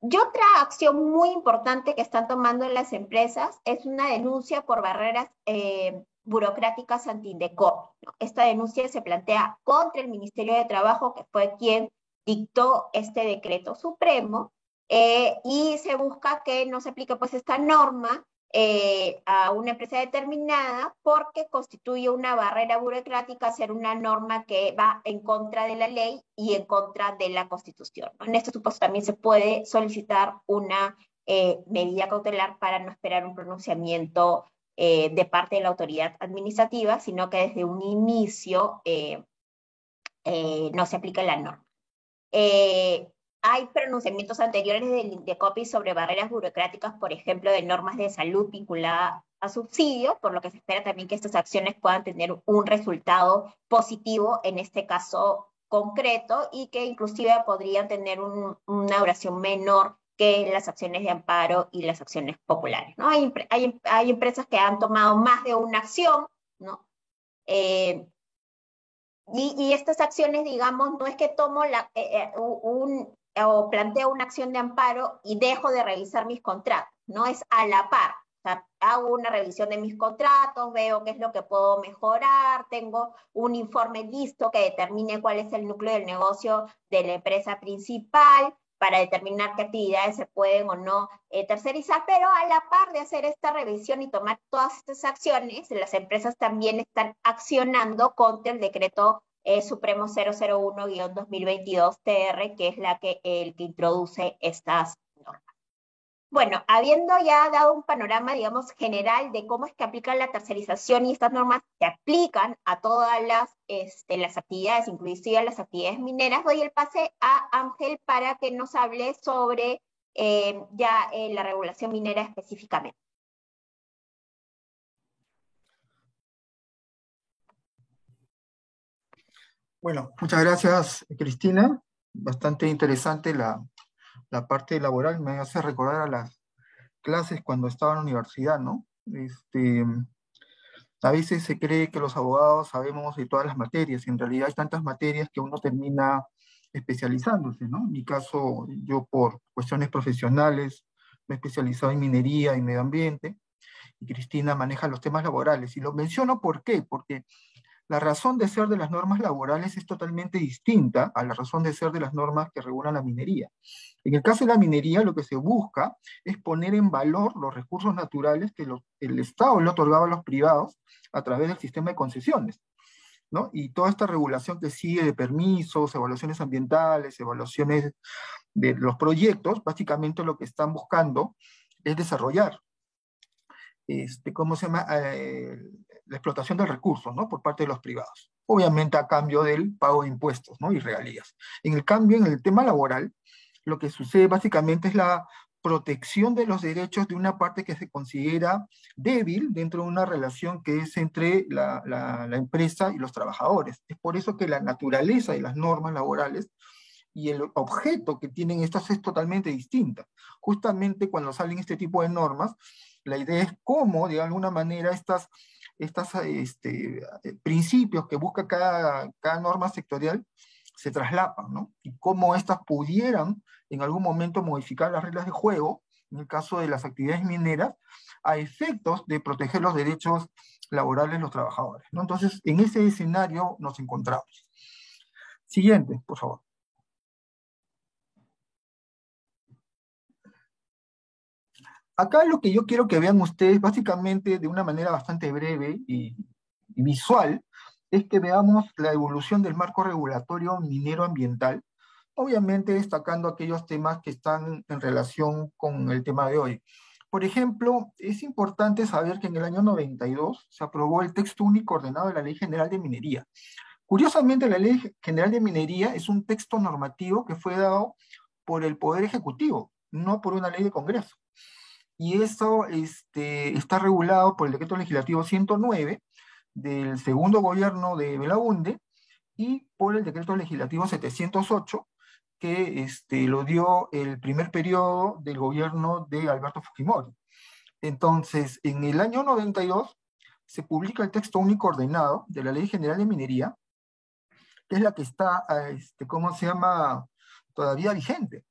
Y otra acción muy importante que están tomando las empresas es una denuncia por barreras eh, burocráticas anti-indecop. Esta denuncia se plantea contra el Ministerio de Trabajo, que fue quien dictó este decreto supremo, eh, y se busca que no se aplique pues esta norma eh, a una empresa determinada porque constituye una barrera burocrática ser una norma que va en contra de la ley y en contra de la Constitución. En este supuesto también se puede solicitar una eh, medida cautelar para no esperar un pronunciamiento eh, de parte de la autoridad administrativa, sino que desde un inicio no se aplica la norma. Hay pronunciamientos anteriores de, de COPI sobre barreras burocráticas, por ejemplo, de normas de salud vinculadas a subsidio, por lo que se espera también que estas acciones puedan tener un resultado positivo en este caso concreto y que inclusive podrían tener una duración menor que las acciones de amparo y las acciones populares. ¿no? Hay, hay, empresas que han tomado más de una acción, ¿no? Eh, y, y, estas acciones, digamos, no es que tomo la, eh, eh, un, o planteo una acción de amparo y dejo de revisar mis contratos, no es a la par. Hago una revisión de mis contratos, veo qué es lo que puedo mejorar, tengo un informe listo que determine cuál es el núcleo del negocio de la empresa principal para determinar qué actividades se pueden o no eh, tercerizar, pero a la par de hacer esta revisión y tomar todas estas acciones, las empresas también están accionando contra el decreto Supremo 001-2022 TR, que es la que, el que introduce estas normas. Bueno, habiendo ya dado un panorama, digamos, general de cómo es que aplican la tercerización y estas normas se aplican a todas las, este, las actividades, inclusive las actividades mineras, doy el pase a Ángel para que nos hable sobre eh, ya eh, la regulación minera específicamente. Bueno, muchas gracias, Cristina. Bastante interesante la, la parte laboral me hace recordar a las clases cuando estaba en la universidad, ¿no? Este, a veces se cree que los abogados sabemos de todas las materias, en realidad hay tantas materias que uno termina especializándose, ¿no? En mi caso, yo por cuestiones profesionales me he especializado en minería y medio ambiente, y Cristina maneja los temas laborales. Y lo menciono ¿por qué? Porque la razón de ser de las normas laborales es totalmente distinta a la razón de ser de las normas que regulan la minería. En el caso de la minería, lo que se busca es poner en valor los recursos naturales que el Estado le otorgaba a los privados a través del sistema de concesiones. ¿no? Y toda esta regulación que sigue de permisos, evaluaciones ambientales, evaluaciones de los proyectos, básicamente lo que están buscando es desarrollar este, ¿cómo se llama? Eh, la explotación del recurso, ¿no? Por parte de los privados. Obviamente a cambio del pago de impuestos, ¿no? Y regalías. En el cambio, en el tema laboral, lo que sucede básicamente es la protección de los derechos de una parte que se considera débil dentro de una relación que es entre la, la, la empresa y los trabajadores. Es por eso que la naturaleza de las normas laborales y el objeto que tienen estas es totalmente distinta. Justamente cuando salen este tipo de normas, la idea es cómo, de alguna manera, estas, estas este, principios que busca cada, cada norma sectorial se traslapan, ¿no? Y cómo estas pudieran en algún momento modificar las reglas de juego, en el caso de las actividades mineras, a efectos de proteger los derechos laborales de los trabajadores, ¿no? Entonces, en ese escenario nos encontramos. Siguiente, por favor. Acá lo que yo quiero que vean ustedes, básicamente de una manera bastante breve y, visual, es que veamos la evolución del marco regulatorio minero ambiental, obviamente destacando aquellos temas que están en relación con el tema de hoy. Por ejemplo, es importante saber que en el año 92 se aprobó el texto único ordenado de la Ley General de Minería. Curiosamente, la Ley General de Minería es un texto normativo que fue dado por el Poder Ejecutivo, no por una ley de Congreso y eso este, está regulado por el decreto legislativo 109 del segundo gobierno de Belaunde y por el decreto legislativo 708 que este, lo dio el primer periodo del gobierno de Alberto Fujimori. Entonces, en el año 92 se publica el texto único ordenado de la Ley General de Minería, que es la que está, este, ¿cómo se llama?, todavía vigente.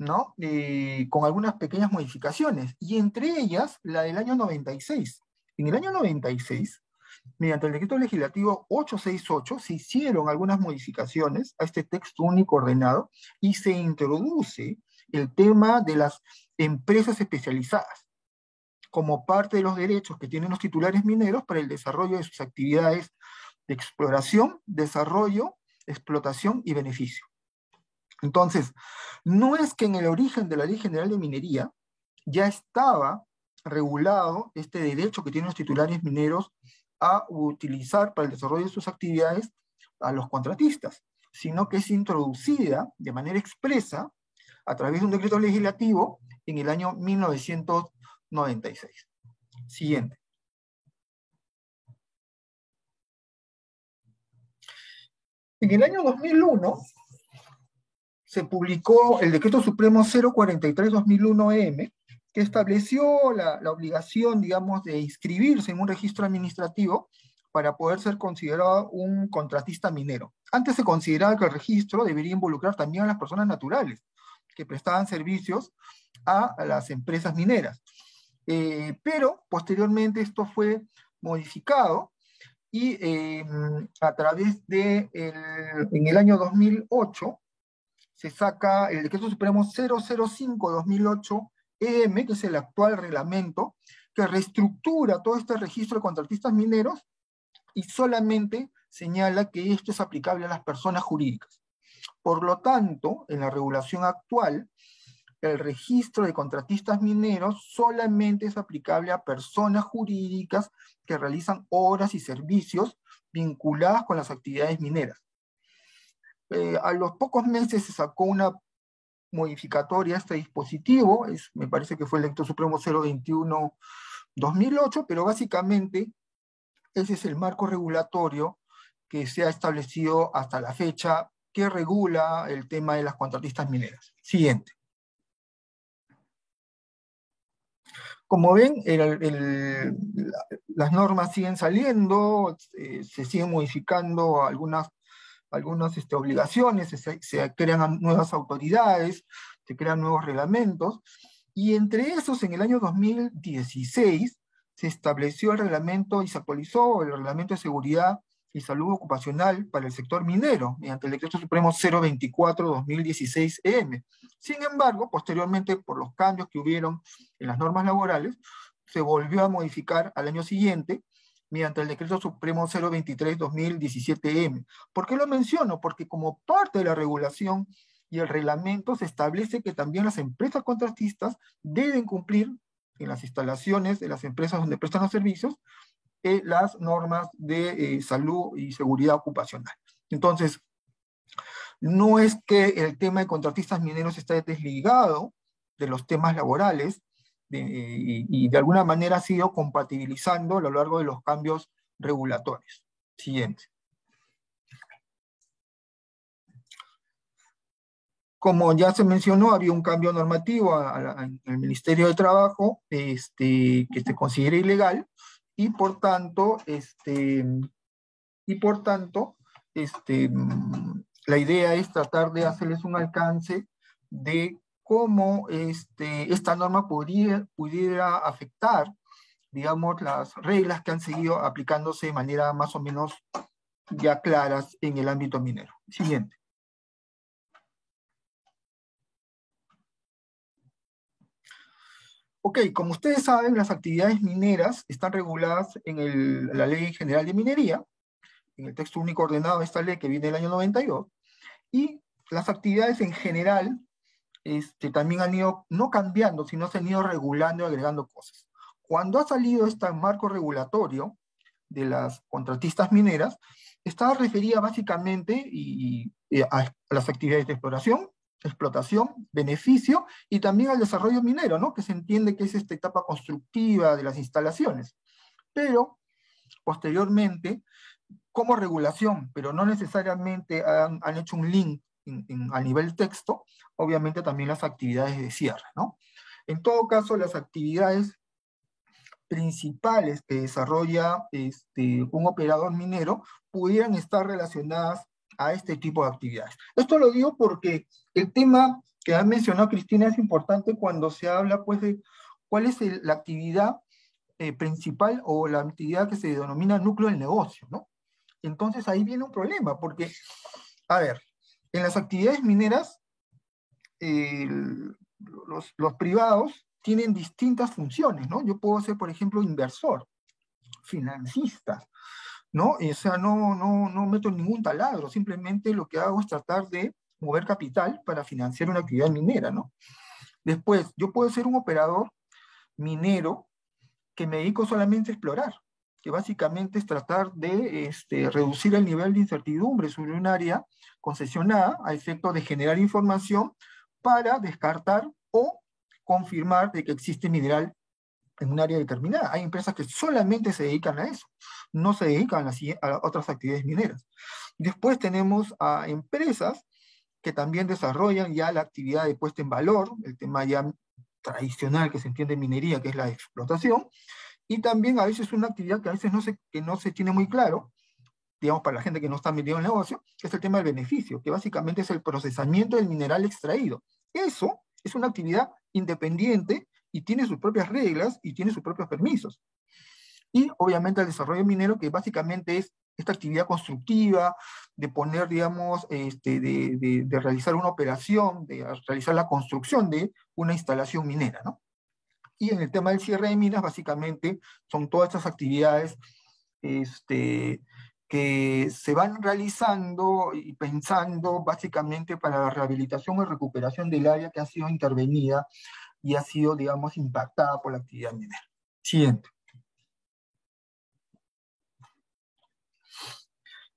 ¿No? Eh, con algunas pequeñas modificaciones, y entre ellas la del año 96. En el año 96, mediante el decreto legislativo 868, se hicieron algunas modificaciones a este texto único ordenado y se introduce el tema de las empresas especializadas como parte de los derechos que tienen los titulares mineros para el desarrollo de sus actividades de exploración, desarrollo, explotación y beneficio. Entonces, no es que en el origen de la Ley General de Minería ya estaba regulado este derecho que tienen los titulares mineros a utilizar para el desarrollo de sus actividades a los contratistas, sino que es introducida de manera expresa a través de un decreto legislativo en el año 1996. Siguiente. En el año 2001 se publicó el Decreto Supremo 043-2001-M, que estableció la, la, obligación, digamos, de inscribirse en un registro administrativo para poder ser considerado un contratista minero. Antes se consideraba que el registro debería involucrar también a las personas naturales que prestaban servicios a, las empresas mineras. Eh, pero posteriormente esto fue modificado y eh, a través de, el, en el año 2008, se saca el Decreto Supremo 005-2008-EM, que es el actual reglamento, que reestructura todo este registro de contratistas mineros y solamente señala que esto es aplicable a las personas jurídicas. Por lo tanto, en la regulación actual, el registro de contratistas mineros solamente es aplicable a personas jurídicas que realizan obras y servicios vinculadas con las actividades mineras. Eh, a los pocos meses se sacó una modificatoria a este dispositivo, es, me parece que fue el Lector Supremo 021-2008, pero básicamente ese es el marco regulatorio que se ha establecido hasta la fecha que regula el tema de las contratistas mineras. Siguiente. Como ven, las normas siguen saliendo, eh, se siguen modificando algunas, algunas este, obligaciones, se, crean nuevas autoridades, se crean nuevos reglamentos, y entre esos, en el año 2016, se estableció el reglamento y se actualizó el reglamento de seguridad y salud ocupacional para el sector minero, mediante el Decreto Supremo 024-2016-EM. Sin embargo, posteriormente, por los cambios que hubieron en las normas laborales, se volvió a modificar al año siguiente mediante el Decreto Supremo 023-2017-EM. ¿Por qué lo menciono? Porque como parte de la regulación y el reglamento se establece que también las empresas contratistas deben cumplir en las instalaciones de las empresas donde prestan los servicios eh, las normas de eh, salud y seguridad ocupacional. Entonces, no es que el tema de contratistas mineros esté desligado de los temas laborales y, de alguna manera ha sido compatibilizando a lo largo de los cambios regulatorios. Siguiente. Como ya se mencionó, había un cambio normativo el Ministerio de Trabajo este, que se considera ilegal y por tanto, este, y por tanto, este, la idea es tratar de hacerles un alcance de cómo este, esta norma podría, pudiera afectar, digamos, las reglas que han seguido aplicándose de manera más o menos ya claras en el ámbito minero. Siguiente. Ok, como ustedes saben, las actividades mineras están reguladas en la Ley General de Minería, en el texto único ordenado de esta ley que viene del año 92, y las actividades en general este, también han ido, no cambiando, sino se han ido regulando y agregando cosas. Cuando ha salido este marco regulatorio de las contratistas mineras, estaba referida básicamente a las actividades de exploración, explotación, beneficio y también al desarrollo minero, ¿no? que se entiende que es esta etapa constructiva de las instalaciones. Pero, posteriormente, como regulación, pero no necesariamente han, hecho un link a nivel texto, obviamente también las actividades de cierre. ¿no? En todo caso, las actividades principales que desarrolla este, un operador minero pudieran estar relacionadas a este tipo de actividades. Esto lo digo porque el tema que ha mencionado Cristina es importante cuando se habla pues de cuál es la actividad eh, principal o la actividad que se denomina núcleo del negocio, ¿no? Entonces ahí viene un problema, porque, a ver, en las actividades mineras, los, privados tienen distintas funciones, ¿no? Yo puedo ser, por ejemplo, inversor, financista, ¿no? O sea, no, no, no meto ningún taladro, simplemente lo que hago es tratar de mover capital para financiar una actividad minera, ¿no? Después, yo puedo ser un operador minero que me dedico solamente a explorar, que básicamente es tratar de este, reducir el nivel de incertidumbre sobre un área concesionada a efecto de generar información para descartar o confirmar de que existe mineral en un área determinada. Hay empresas que solamente se dedican a eso, no se dedican a, otras actividades mineras. Después tenemos a empresas que también desarrollan ya la actividad de puesta en valor, el tema ya tradicional que se entiende en minería, que es la explotación, y también a veces una actividad que a veces no se, que no se tiene muy claro, digamos para la gente que no está metido en el negocio, es el tema del beneficio, que básicamente es el procesamiento del mineral extraído. Eso es una actividad independiente y tiene sus propias reglas y tiene sus propios permisos. Y obviamente el desarrollo minero, que básicamente es esta actividad constructiva, de poner, digamos, este, de, de, realizar una operación, de realizar la construcción de una instalación minera, ¿no? Y en el tema del cierre de minas, básicamente son todas estas actividades este, que se van realizando y pensando básicamente para la rehabilitación y recuperación del área que ha sido intervenida y ha sido, digamos, impactada por la actividad minera. Siguiente.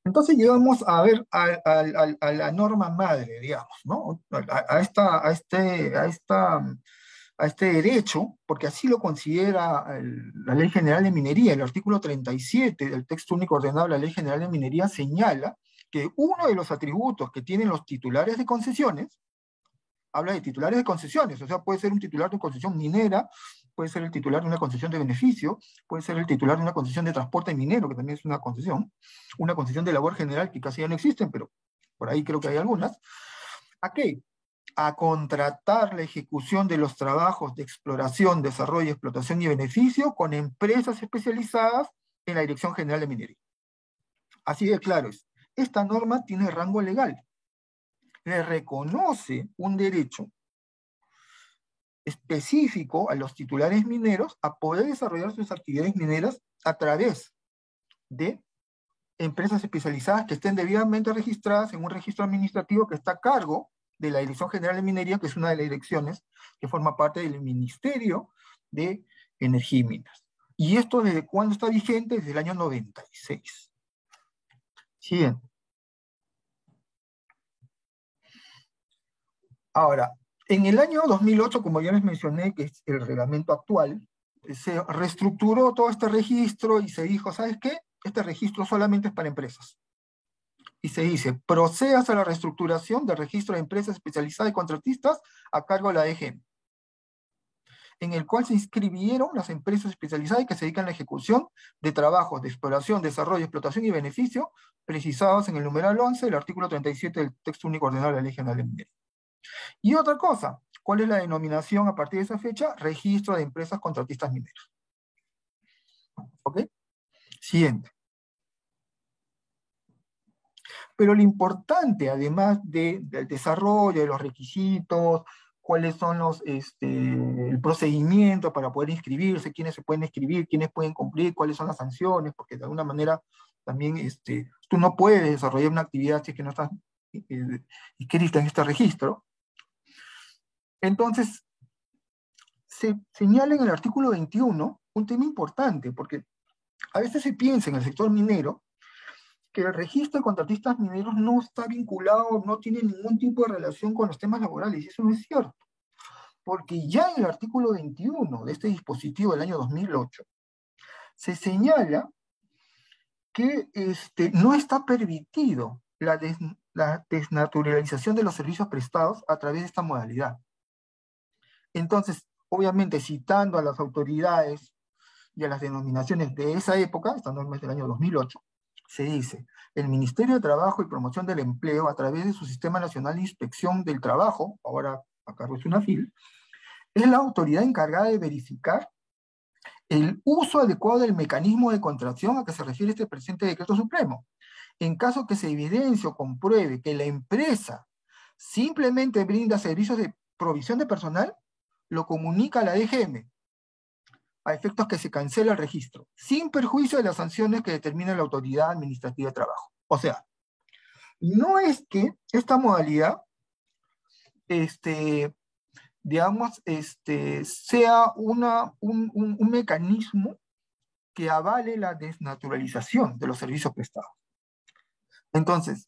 Entonces llegamos a ver a, la norma madre, digamos, ¿no? A, esta, a, este, a, esta, a este derecho, porque así lo considera la Ley General de Minería, el artículo 37 del texto único ordenado de la Ley General de Minería señala que uno de los atributos que tienen los titulares de concesiones, habla de titulares de concesiones, o sea, puede ser un titular de concesión minera, puede ser el titular de una concesión de beneficio, puede ser el titular de una concesión de transporte minero, que también es una concesión, una concesión de labor general que casi ya no existen, pero por ahí creo que hay algunas. ¿A qué? A contratar la ejecución de los trabajos de exploración, desarrollo, explotación y beneficio con empresas especializadas en la Dirección General de Minería. Así de claro es. Esta norma tiene rango legal. Le reconoce un derecho específico a los titulares mineros a poder desarrollar sus actividades mineras a través de empresas especializadas que estén debidamente registradas en un registro administrativo que está a cargo de la Dirección General de Minería, que es una de las direcciones que forma parte del Ministerio de Energía y Minas. ¿Y esto desde cuándo está vigente? Desde el año 96. Siguiente. Ahora, en el año 2008, como ya les mencioné, que es el reglamento actual, se reestructuró todo este registro y se dijo, ¿sabes qué? Este registro solamente es para empresas. Y se dice, procedas a la reestructuración del registro de empresas especializadas y contratistas a cargo de la DGM, en el cual se inscribieron las empresas especializadas que se dedican a la ejecución de trabajos de exploración, desarrollo, explotación y beneficio precisados en el numeral 11 del artículo 37 del texto único ordenado de la Ley General de Minería. Y otra cosa, ¿cuál es la denominación a partir de esa fecha? Registro de empresas contratistas mineras. ¿Ok? Siguiente. Pero lo importante, además del desarrollo, de los requisitos, cuáles son los, este, el procedimiento para poder inscribirse, quiénes se pueden inscribir, quiénes pueden cumplir, cuáles son las sanciones, porque de alguna manera también este, tú no puedes desarrollar una actividad si es que no estás inscrita en este registro. Entonces, se señala en el artículo 21 un tema importante, porque a veces se piensa en el sector minero que el registro de contratistas mineros no está vinculado, no tiene ningún tipo de relación con los temas laborales, y eso no es cierto. Porque ya en el artículo 21 de este dispositivo del año 2008, se señala que este, no está permitido la, la desnaturalización de los servicios prestados a través de esta modalidad. Entonces, obviamente, citando a las autoridades y a las denominaciones de esa época, esta norma es del año 2008, se dice, el Ministerio de Trabajo y Promoción del Empleo, a través de su Sistema Nacional de Inspección del Trabajo, ahora a cargo de UNAFIL, es la autoridad encargada de verificar el uso adecuado del mecanismo de contracción a que se refiere este presente decreto supremo. En caso que se evidencie o compruebe que la empresa simplemente brinda servicios de provisión de personal, lo comunica a la DGM a efectos que se cancela el registro, sin perjuicio de las sanciones que determina la autoridad administrativa de trabajo. O sea, no es que esta modalidad, este, digamos, este, sea una, un, un mecanismo que avale la desnaturalización de los servicios prestados. Entonces,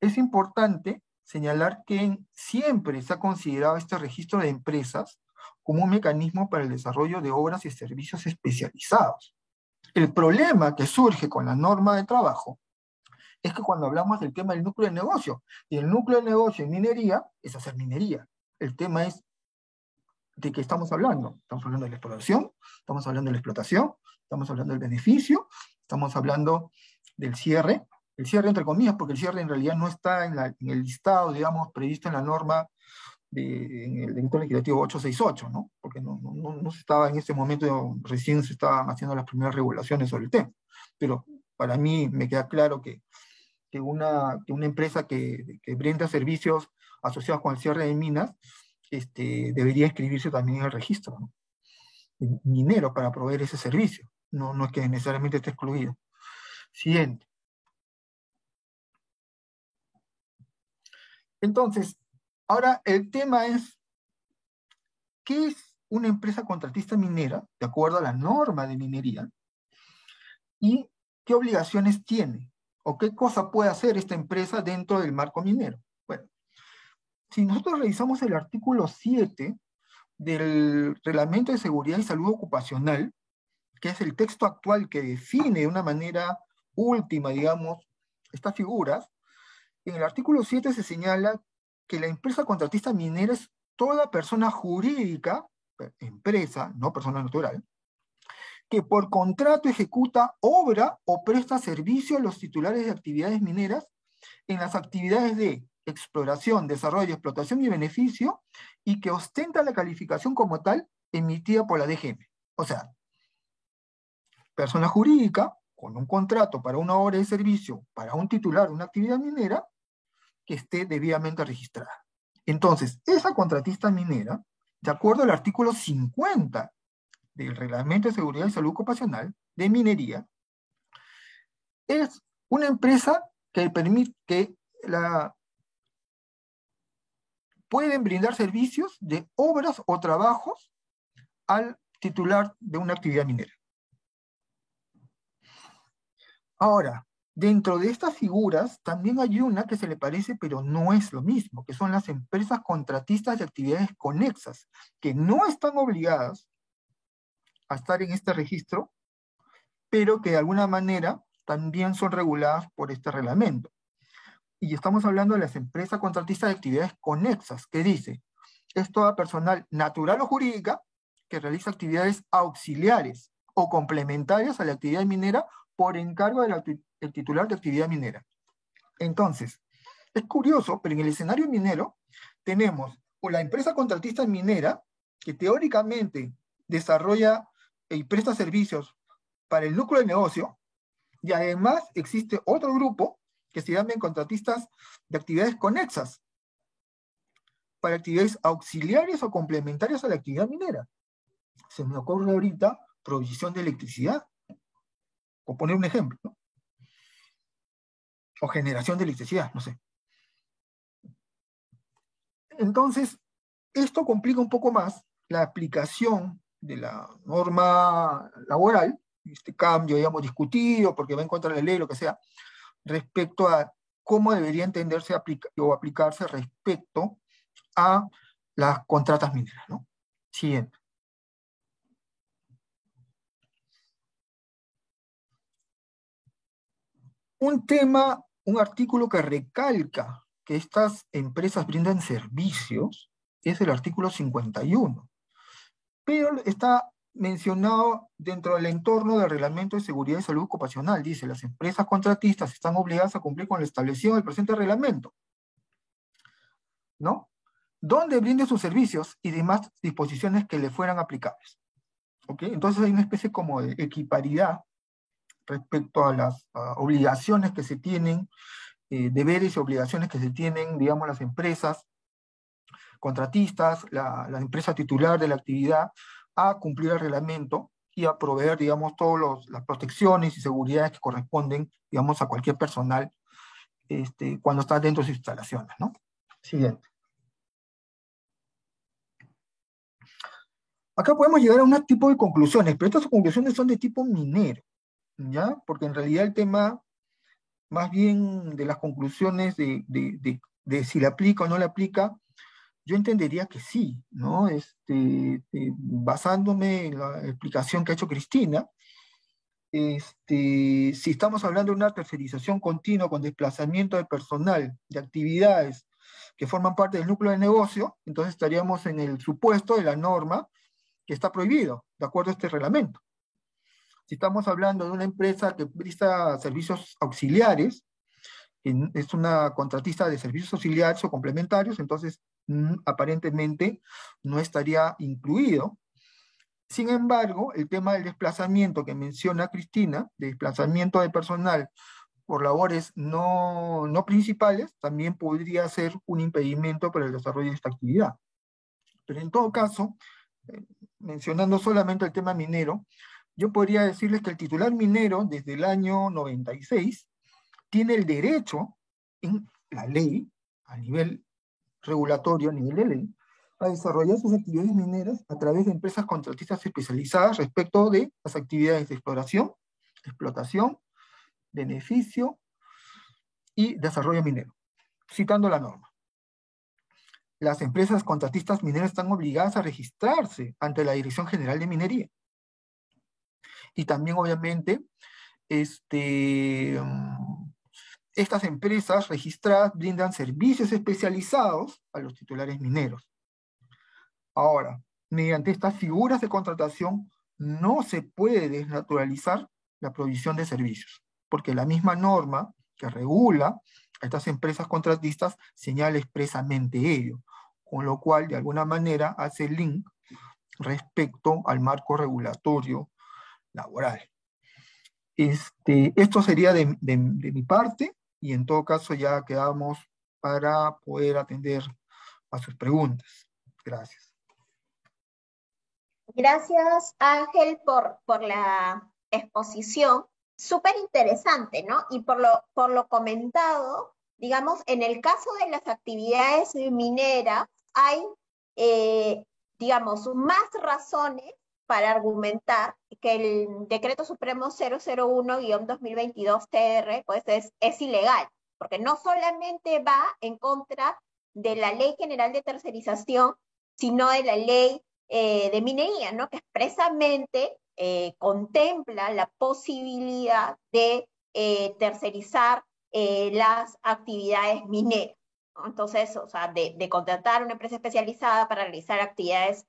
es importante señalar que siempre se ha considerado este registro de empresas como un mecanismo para el desarrollo de obras y servicios especializados. El problema que surge con la norma de trabajo es que cuando hablamos del tema del núcleo de negocio, y el núcleo de negocio en minería es hacer minería. El tema es de qué estamos hablando. Estamos hablando de la exploración, estamos hablando de la explotación, estamos hablando del beneficio, estamos hablando del cierre, el cierre entre comillas, porque el cierre en realidad no está en, en el listado, digamos, previsto en la norma en el decreto legislativo 868, ¿no? Porque no, no, no, se estaba en ese momento, recién se estaban haciendo las primeras regulaciones sobre el tema. Pero para mí me queda claro que, que, una, que una empresa que, que, brinda servicios asociados con el cierre de minas este, debería inscribirse también en el registro ¿no? minero para proveer ese servicio. No, no es que necesariamente esté excluido. Siguiente. Entonces, ahora el tema es, ¿qué es una empresa contratista minera, de acuerdo a la norma de minería? ¿Y qué obligaciones tiene? ¿O qué cosa puede hacer esta empresa dentro del marco minero? Bueno, si nosotros revisamos el artículo 7 del Reglamento de Seguridad y Salud Ocupacional, que es el texto actual que define de una manera última, digamos, estas figuras, en el artículo 7 se señala que la empresa contratista minera es toda persona jurídica, empresa, no persona natural, que por contrato ejecuta obra o presta servicio a los titulares de actividades mineras en las actividades de exploración, desarrollo, explotación y beneficio y que ostenta la calificación como tal emitida por la DGM. O sea, persona jurídica con un contrato para una obra de servicio para un titular de una actividad minera que esté debidamente registrada. Entonces, esa contratista minera, de acuerdo al artículo 50 del Reglamento de Seguridad y Salud Ocupacional de Minería, es una empresa que permite que la pueden brindar servicios de obras o trabajos al titular de una actividad minera. Ahora, dentro de estas figuras también hay una que se le parece, pero no es lo mismo, que son las empresas contratistas de actividades conexas, que no están obligadas a estar en este registro, pero que de alguna manera también son reguladas por este reglamento. Y estamos hablando de las empresas contratistas de actividades conexas, que dice, es toda personal natural o jurídica que realiza actividades auxiliares o complementarias a la actividad minera por encargo del titular de actividad minera. Entonces, es curioso, pero en el escenario minero tenemos la empresa contratista minera que teóricamente desarrolla y presta servicios para el núcleo de negocio, y además existe otro grupo que se llaman contratistas de actividades conexas, para actividades auxiliares o complementarias a la actividad minera. Se me ocurre ahorita provisión de electricidad, por poner un ejemplo, o generación de electricidad, no sé. Entonces, esto complica un poco más la aplicación de la norma laboral, este cambio, digamos, discutido, porque va en contra de la ley, lo que sea, respecto a cómo debería entenderse o aplicarse respecto a las contratas mineras. ¿no? Siguiente. Un tema, un artículo que recalca que estas empresas brindan servicios es el artículo 51, pero está mencionado dentro del entorno del Reglamento de Seguridad y Salud Ocupacional. Dice, las empresas contratistas están obligadas a cumplir con la establecido del presente reglamento. ¿No? Donde brinde sus servicios y demás disposiciones que le fueran aplicables. ¿Ok? Entonces hay una especie como de equiparidad respecto a las obligaciones que se tienen, eh, deberes y obligaciones que se tienen, digamos, las empresas contratistas, la, empresa titular de la actividad, a cumplir el reglamento y a proveer, digamos, todas las protecciones y seguridades que corresponden, digamos, a cualquier personal este, cuando está dentro de sus instalaciones, ¿no? Siguiente. Acá podemos llegar a un tipo de conclusiones, pero estas conclusiones son de tipo minero, ¿ya? Porque en realidad el tema, más bien de las conclusiones de, si le aplica o no le aplica, yo entendería que sí, ¿no? Este, eh, basándome en la explicación que ha hecho Cristina, este, si estamos hablando de una tercerización continua con desplazamiento de personal, de actividades que forman parte del núcleo de negocio, entonces estaríamos en el supuesto de la norma que está prohibido, de acuerdo a este reglamento. Si estamos hablando de una empresa que presta servicios auxiliares, es una contratista de servicios auxiliares o complementarios, entonces Mm, aparentemente no estaría incluido. Sin embargo, el tema del desplazamiento que menciona Cristina, de desplazamiento de personal por labores no, no principales, también podría ser un impedimento para el desarrollo de esta actividad. Pero en todo caso, eh, mencionando solamente el tema minero, yo podría decirles que el titular minero desde el año 96 tiene el derecho en la ley, a nivel regulatorio a nivel de ley a desarrollar sus actividades mineras a través de empresas contratistas especializadas respecto de las actividades de exploración, explotación, beneficio y desarrollo minero, citando la norma. Las empresas contratistas mineras están obligadas a registrarse ante la Dirección General de Minería. Y también, obviamente, este, mm, estas empresas registradas brindan servicios especializados a los titulares mineros. Ahora, mediante estas figuras de contratación no se puede desnaturalizar la provisión de servicios, porque la misma norma que regula a estas empresas contratistas señala expresamente ello, con lo cual de alguna manera hace link respecto al marco regulatorio laboral. Este, esto sería de, de, mi parte y en todo caso ya quedamos para poder atender a sus preguntas. Gracias. Gracias Ángel por, por la exposición. Súper interesante, ¿no? Y por lo, por lo comentado, digamos, en el caso de las actividades mineras, hay, eh, digamos, más razones para argumentar que el decreto supremo 001-2022 TR pues es, es ilegal, porque no solamente va en contra de la ley general de tercerización, sino de la ley eh, de minería, ¿no? que expresamente eh, contempla la posibilidad de eh, tercerizar las actividades mineras. Entonces, o sea, de, de, contratar una empresa especializada para realizar actividades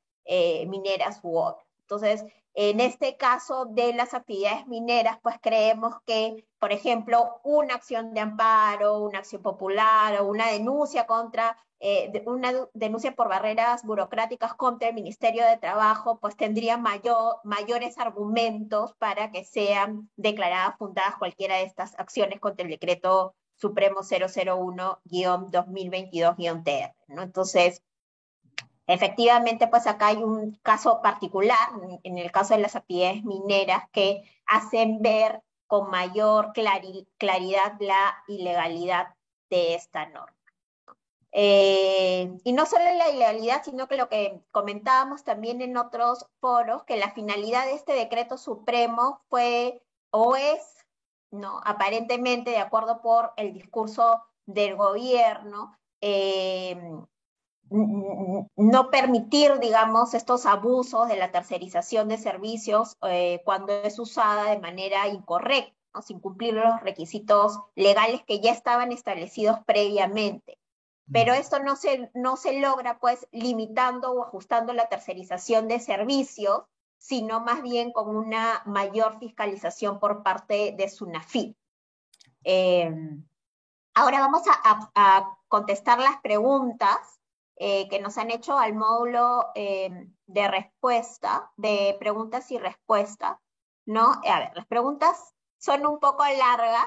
mineras u otras. Entonces, en este caso de las actividades mineras, pues creemos que, por ejemplo, una acción de amparo, una acción popular o una denuncia contra, eh, una denuncia por barreras burocráticas contra el Ministerio de Trabajo, pues tendría mayor, mayores argumentos para que sean declaradas fundadas cualquiera de estas acciones contra el decreto Supremo 001-2022-TR, ¿no? Entonces, Efectivamente, pues acá hay un caso particular, en el caso de las actividades mineras, que hacen ver con mayor claridad la ilegalidad de esta norma. Eh, y no solo la ilegalidad, sino que lo que comentábamos también en otros foros, que la finalidad de este decreto supremo fue o es, ¿no? aparentemente, de acuerdo por el discurso del gobierno, eh, no permitir, digamos, estos abusos de la tercerización de servicios eh, cuando es usada de manera incorrecta, sin cumplir los requisitos legales que ya estaban establecidos previamente. Pero esto no se, no se logra, pues, limitando o ajustando la tercerización de servicios, sino más bien con una mayor fiscalización por parte de SUNAFIL. Eh, ahora vamos a, a contestar las preguntas eh, que nos han hecho al módulo eh, de respuesta, de preguntas y respuestas, ¿no? A ver, las preguntas son un poco largas,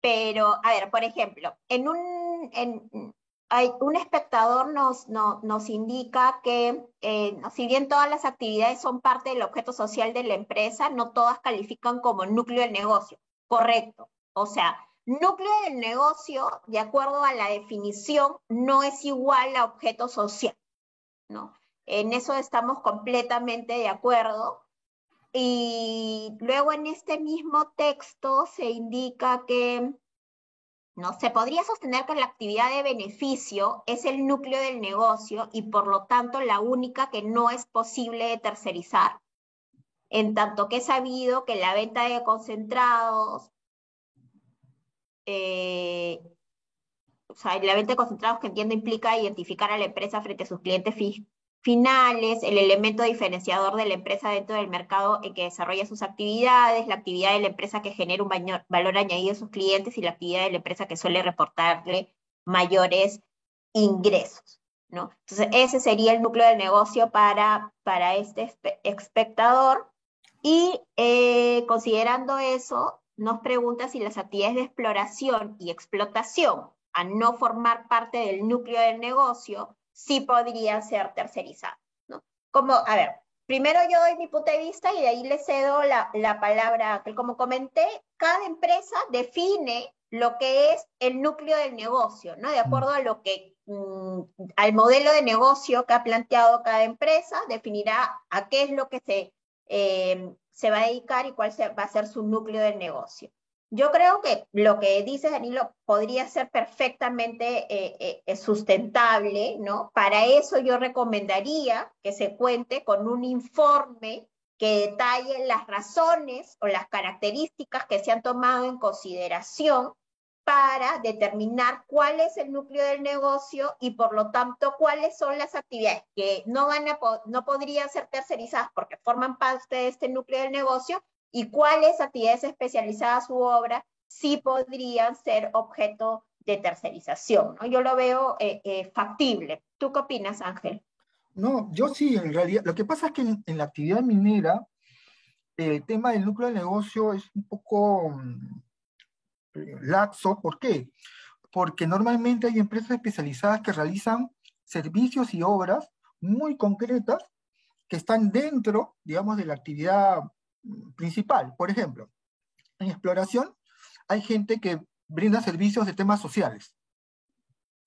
pero, a ver, por ejemplo, en un, en, hay, un espectador nos, no, nos indica que, eh, si bien todas las actividades son parte del objeto social de la empresa, no todas califican como núcleo del negocio. Correcto. O sea, Núcleo del negocio, de acuerdo a la definición, no es igual a objeto social, ¿no? En eso estamos completamente de acuerdo. Y luego en este mismo texto se indica que ¿no? Se podría sostener que la actividad de beneficio es el núcleo del negocio y por lo tanto la única que no es posible de tercerizar, en tanto que es sabido que la venta de concentrados, eh, o sea, la venta de concentrados que entiendo implica identificar a la empresa frente a sus clientes finales, el elemento diferenciador de la empresa dentro del mercado en que desarrolla sus actividades, la actividad de la empresa que genera un valor añadido a sus clientes y la actividad de la empresa que suele reportarle mayores ingresos. ¿no? Entonces, ese sería el núcleo del negocio para, para este espectador. Y eh, considerando eso, nos pregunta si las actividades de exploración y explotación, a no formar parte del núcleo del negocio, sí podrían ser tercerizadas. ¿no? Como, a ver, primero yo doy mi punto de vista y de ahí le cedo la, la palabra, que como comenté, cada empresa define lo que es el núcleo del negocio, ¿no? De acuerdo a lo que mm, al modelo de negocio que ha planteado cada empresa, definirá a qué es lo que se, eh, se va a dedicar y cuál va a ser su núcleo de negocio. Yo creo que lo que dice Danilo podría ser perfectamente eh, eh, sustentable, ¿no? Para eso yo recomendaría que se cuente con un informe que detalle las razones o las características que se han tomado en consideración para determinar cuál es el núcleo del negocio y por lo tanto cuáles son las actividades que no, van a, no podrían ser tercerizadas porque forman parte de este núcleo del negocio y cuáles actividades especializadas u obra sí podrían ser objeto de tercerización. ¿no? Yo lo veo eh, eh, factible. ¿Tú qué opinas, Ángel? No, yo sí, en realidad. Lo que pasa es que en, la actividad minera, el tema del núcleo de negocio es un poco mm, laxo. ¿Por qué? Porque normalmente hay empresas especializadas que realizan servicios y obras muy concretas que están dentro, digamos, de la actividad mm, principal. Por ejemplo, en exploración hay gente que brinda servicios de temas sociales.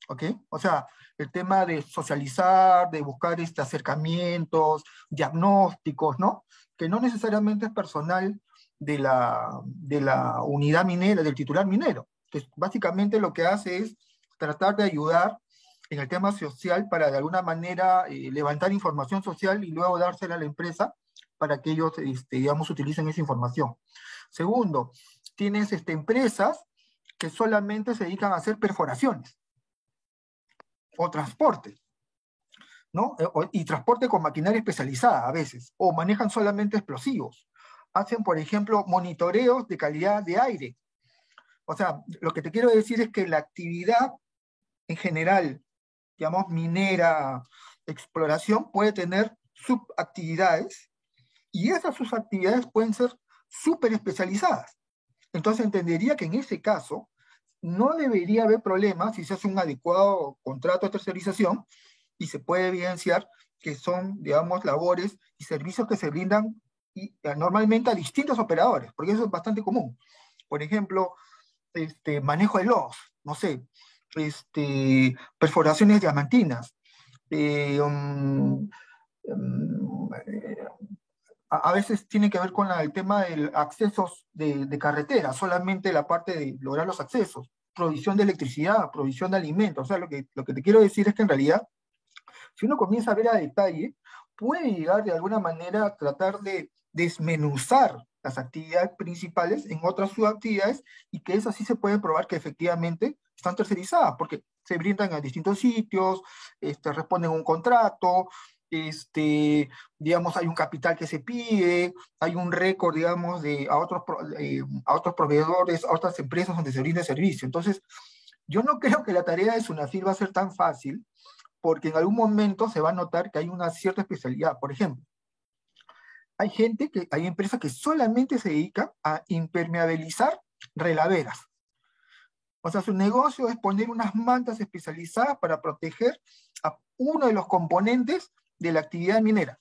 ¿Ok? O sea, el tema de socializar, de buscar este, acercamientos, diagnósticos, ¿no? Que no necesariamente es personal de la, de la unidad minera, del titular minero. Que básicamente lo que hace es tratar de ayudar en el tema social para de alguna manera eh, levantar información social y luego dársela a la empresa para que ellos, este, digamos, utilicen esa información. Segundo, tienes este, empresas que solamente se dedican a hacer perforaciones o transporte, ¿no? Eh, y transporte con maquinaria especializada a veces, o manejan solamente explosivos. Hacen, por ejemplo, monitoreos de calidad de aire. O sea, lo que te quiero decir es que la actividad en general, digamos, minera, exploración, puede tener subactividades y esas subactividades pueden ser súper especializadas. Entonces entendería que en ese caso, no debería haber problema si se hace un adecuado contrato de tercerización y se puede evidenciar que son, digamos, labores y servicios que se brindan eh, normalmente a distintos operadores, porque eso es bastante común. Por ejemplo, este, manejo de los, no sé, este, perforaciones diamantinas, eh, um, um, eh, a, veces tiene que ver con el tema del accesos de, de, carretera, solamente la parte de lograr los accesos, provisión de electricidad, provisión de alimentos. O sea, lo que, lo que te quiero decir es que en realidad, si uno comienza a ver a detalle, puede llegar de alguna manera a tratar de desmenuzar las actividades principales en otras subactividades y que esas sí se puede probar que efectivamente están tercerizadas, porque se brindan a distintos sitios, este, responden a un contrato, este, digamos, hay un capital que se pide, hay un récord, digamos, de, a, otros, eh, a otros proveedores, a otras empresas donde se brinda servicio. Entonces, yo no creo que la tarea de SUNAFIL va a ser tan fácil, porque en algún momento se va a notar que hay una cierta especialidad. Por ejemplo, hay gente que, hay empresas que solamente se dedican a impermeabilizar relaveras. O sea, su negocio es poner unas mantas especializadas para proteger a uno de los componentes de la actividad minera.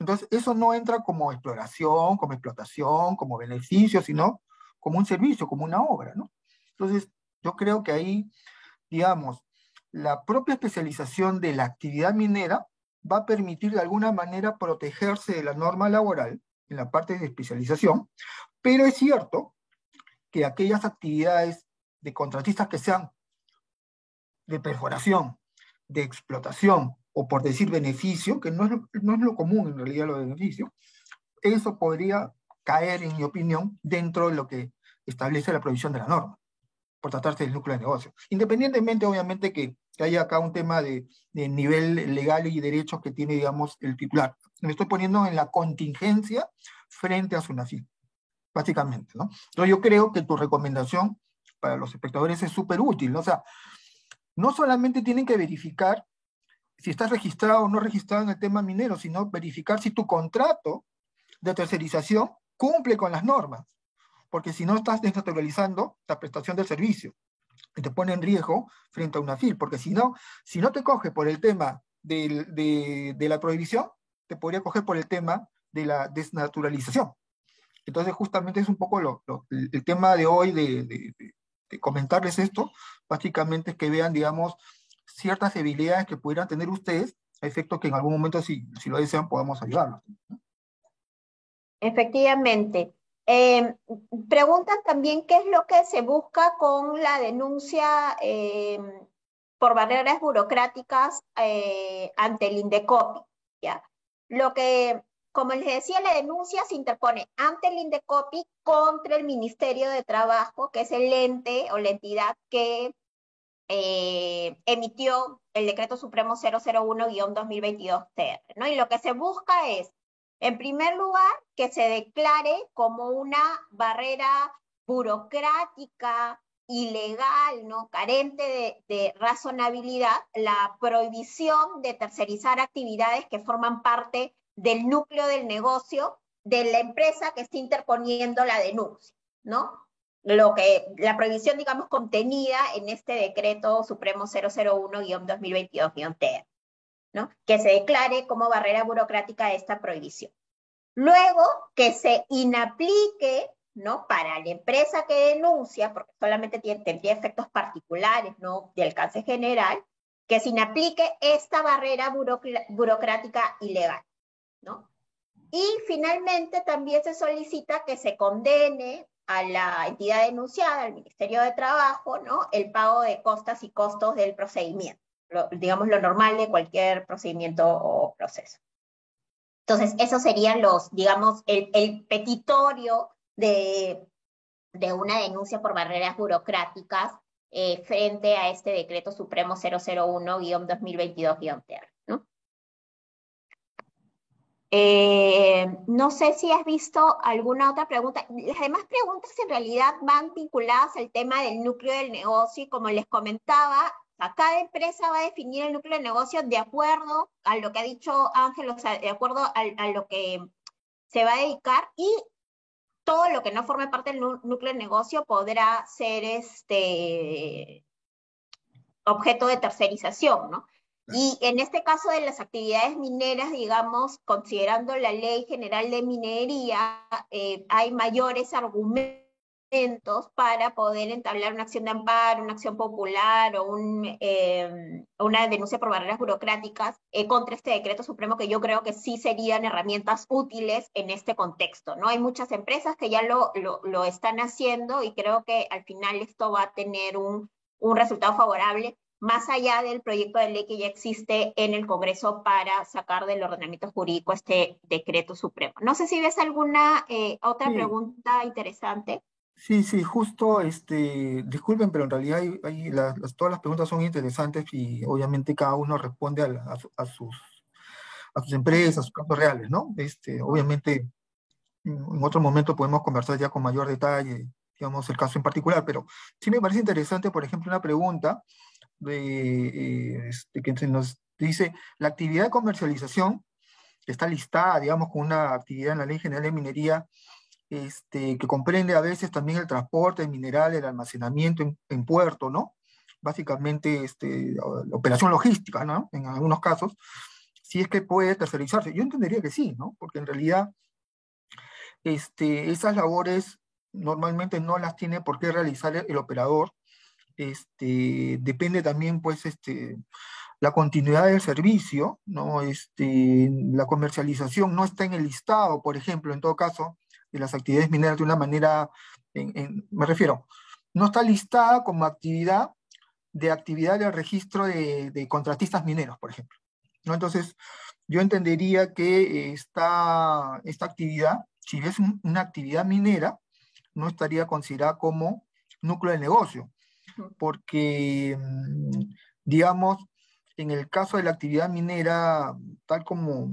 Entonces, eso no entra como exploración, como explotación, como beneficio, sino como un servicio, como una obra. Entonces, yo creo que ahí, digamos, la propia especialización de la actividad minera va a permitir de alguna manera protegerse de la norma laboral en la parte de especialización, pero es cierto que aquellas actividades de contratistas que sean de perforación, de explotación o por decir beneficio, que no es, lo, no es lo común en realidad lo de beneficio, eso podría caer, en mi opinión, dentro de lo que establece la provisión de la norma, por tratarse del núcleo de negocio. Independientemente, obviamente, que, que haya acá un tema de, de, nivel legal y derechos que tiene, digamos, el titular. Me estoy poniendo en la contingencia frente a SUNAFIL, básicamente, ¿no? Entonces yo creo que tu recomendación para los espectadores es súper útil, ¿no? O sea, no solamente tienen que verificar si estás registrado o no registrado en el tema minero, sino verificar si tu contrato de tercerización cumple con las normas, porque si no estás desnaturalizando la prestación del servicio y te pone en riesgo frente a una FIL, porque si no, si no te coge por el tema de, de la prohibición, te podría coger por el tema de la desnaturalización. Entonces, justamente es un poco lo, lo, el tema de hoy de, de, de, comentarles esto, básicamente es que vean, digamos, ciertas debilidades que pudieran tener ustedes, a efecto que en algún momento, si, si lo desean, podamos ayudarlos. Efectivamente. Eh, preguntan también qué es lo que se busca con la denuncia eh, por barreras burocráticas eh, ante el INDECOPI. ¿ya? Lo que, como les decía, la denuncia se interpone ante el INDECOPI contra el Ministerio de Trabajo, que es el ente o la entidad que emitió el Decreto Supremo 001-2022-TR. ¿no? Y lo que se busca es en primer lugar, que se declare como una barrera burocrática, ilegal, ¿no? carente de, razonabilidad, la prohibición de tercerizar actividades que forman parte del núcleo del negocio de la empresa que está interponiendo la denuncia, ¿no? Lo que, la prohibición, digamos, contenida en este decreto supremo 001-2022-TR. ¿No? que se declare como barrera burocrática esta prohibición. Luego, que se inaplique ¿no? para la empresa que denuncia, porque solamente tiene, tendría efectos particulares ¿no? de alcance general, que se inaplique esta barrera burocrática ilegal. ¿no? Y finalmente también se solicita que se condene a la entidad denunciada, al Ministerio de Trabajo, ¿no? el pago de costas y costos del procedimiento digamos, lo normal de cualquier procedimiento o proceso. Entonces, esos serían los, digamos, el, el petitorio de, de, una denuncia por barreras burocráticas eh, frente a este decreto supremo 001-2022-TR. ¿no? Eh, no sé si has visto alguna otra pregunta. Las demás preguntas en realidad van vinculadas al tema del núcleo del negocio y como les comentaba, cada empresa va a definir el núcleo de negocio de acuerdo a lo que ha dicho Ángel, o sea, de acuerdo a, lo que se va a dedicar y todo lo que no forme parte del núcleo de negocio podrá ser este objeto de tercerización, ¿no? Y en este caso de las actividades mineras, digamos, considerando la ley general de minería, eh, hay mayores argumentos para poder entablar una acción de amparo, una acción popular o un, em, una denuncia por barreras burocráticas eh, contra este decreto supremo que yo creo que sí serían herramientas útiles en este contexto. ¿no? Hay muchas empresas que ya lo, lo, lo están haciendo y creo que al final esto va a tener un, un resultado favorable más allá del proyecto de ley que ya existe en el Congreso para sacar del ordenamiento jurídico este decreto supremo. No sé si ves alguna eh, otra pregunta interesante. Sí, sí, justo, este, disculpen, pero en realidad todas las preguntas son interesantes y obviamente cada uno responde a, a, sus, a sus empresas, a sus casos reales, ¿no? Este, obviamente, en otro momento podemos conversar ya con mayor detalle, digamos, el caso en particular, pero sí me parece interesante, por ejemplo, una pregunta de, eh, este, que nos dice, la actividad de comercialización está listada, digamos, con una actividad en la Ley General de Minería, este, que comprende a veces también el transporte de mineral, el almacenamiento en, puerto, ¿no? Básicamente, este, la operación logística, ¿no? En algunos casos, si es que puede tercerizarse. Yo entendería que sí, ¿no? Porque en realidad este, esas labores normalmente no las tiene por qué realizar el, operador. Este, depende también, pues, este, la continuidad del servicio, ¿no? Este, la comercialización no está en el listado, por ejemplo, en todo caso, de las actividades mineras de una manera, me refiero, no está listada como actividad de actividad del registro de, contratistas mineros, por ejemplo. ¿no? Entonces, yo entendería que esta, esta actividad, si es una actividad minera, no estaría considerada como núcleo de negocio, porque, mm, digamos, en el caso de la actividad minera, tal como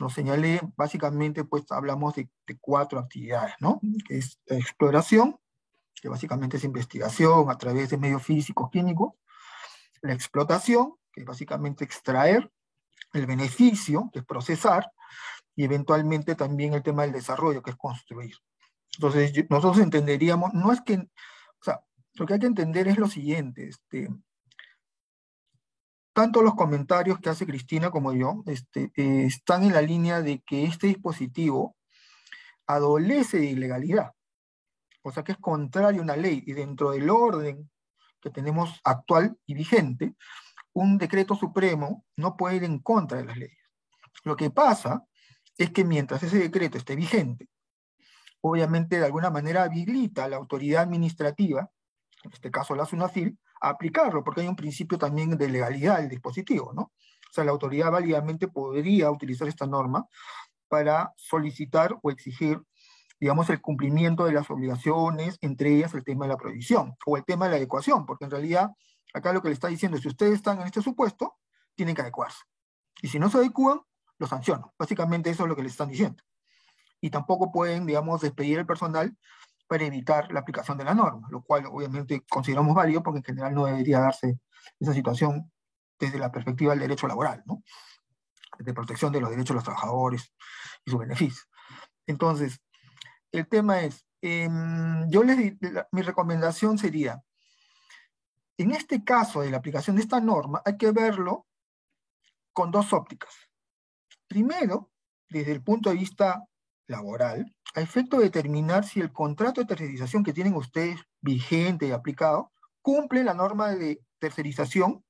lo señalé, básicamente pues hablamos de, cuatro actividades, ¿no? Que es la exploración, que básicamente es investigación a través de medios físicos, químicos, la explotación, que es básicamente extraer, el beneficio, que es procesar, y eventualmente también el tema del desarrollo, que es construir. Entonces, nosotros entenderíamos, no es que, o sea, lo que hay que entender es lo siguiente, este, tanto los comentarios que hace Cristina como yo este, eh, están en la línea de que este dispositivo adolece de ilegalidad, o sea que es contrario a una ley y dentro del orden que tenemos actual y vigente, un decreto supremo no puede ir en contra de las leyes. Lo que pasa es que mientras ese decreto esté vigente, obviamente de alguna manera habilita a la autoridad administrativa, en este caso la SUNAFIL, aplicarlo, porque hay un principio también de legalidad del dispositivo, ¿no? O sea, la autoridad válidamente podría utilizar esta norma para solicitar o exigir, digamos, el cumplimiento de las obligaciones, entre ellas el tema de la prohibición o el tema de la adecuación, porque en realidad acá lo que le está diciendo es, si ustedes están en este supuesto, tienen que adecuarse. Y si no se adecúan, lo sancionan. Básicamente eso es lo que le están diciendo. Y tampoco pueden, digamos, despedir el personal para evitar la aplicación de la norma, lo cual obviamente consideramos válido porque en general no debería darse esa situación desde la perspectiva del derecho laboral, de protección de los derechos de los trabajadores y sus beneficios. Entonces, el tema es, em, yo les mi recomendación sería, en este caso de la aplicación de esta norma, hay que verlo con dos ópticas. Primero, desde el punto de vista laboral, a efecto de determinar si el contrato de tercerización que tienen ustedes vigente y aplicado cumple la norma de tercerización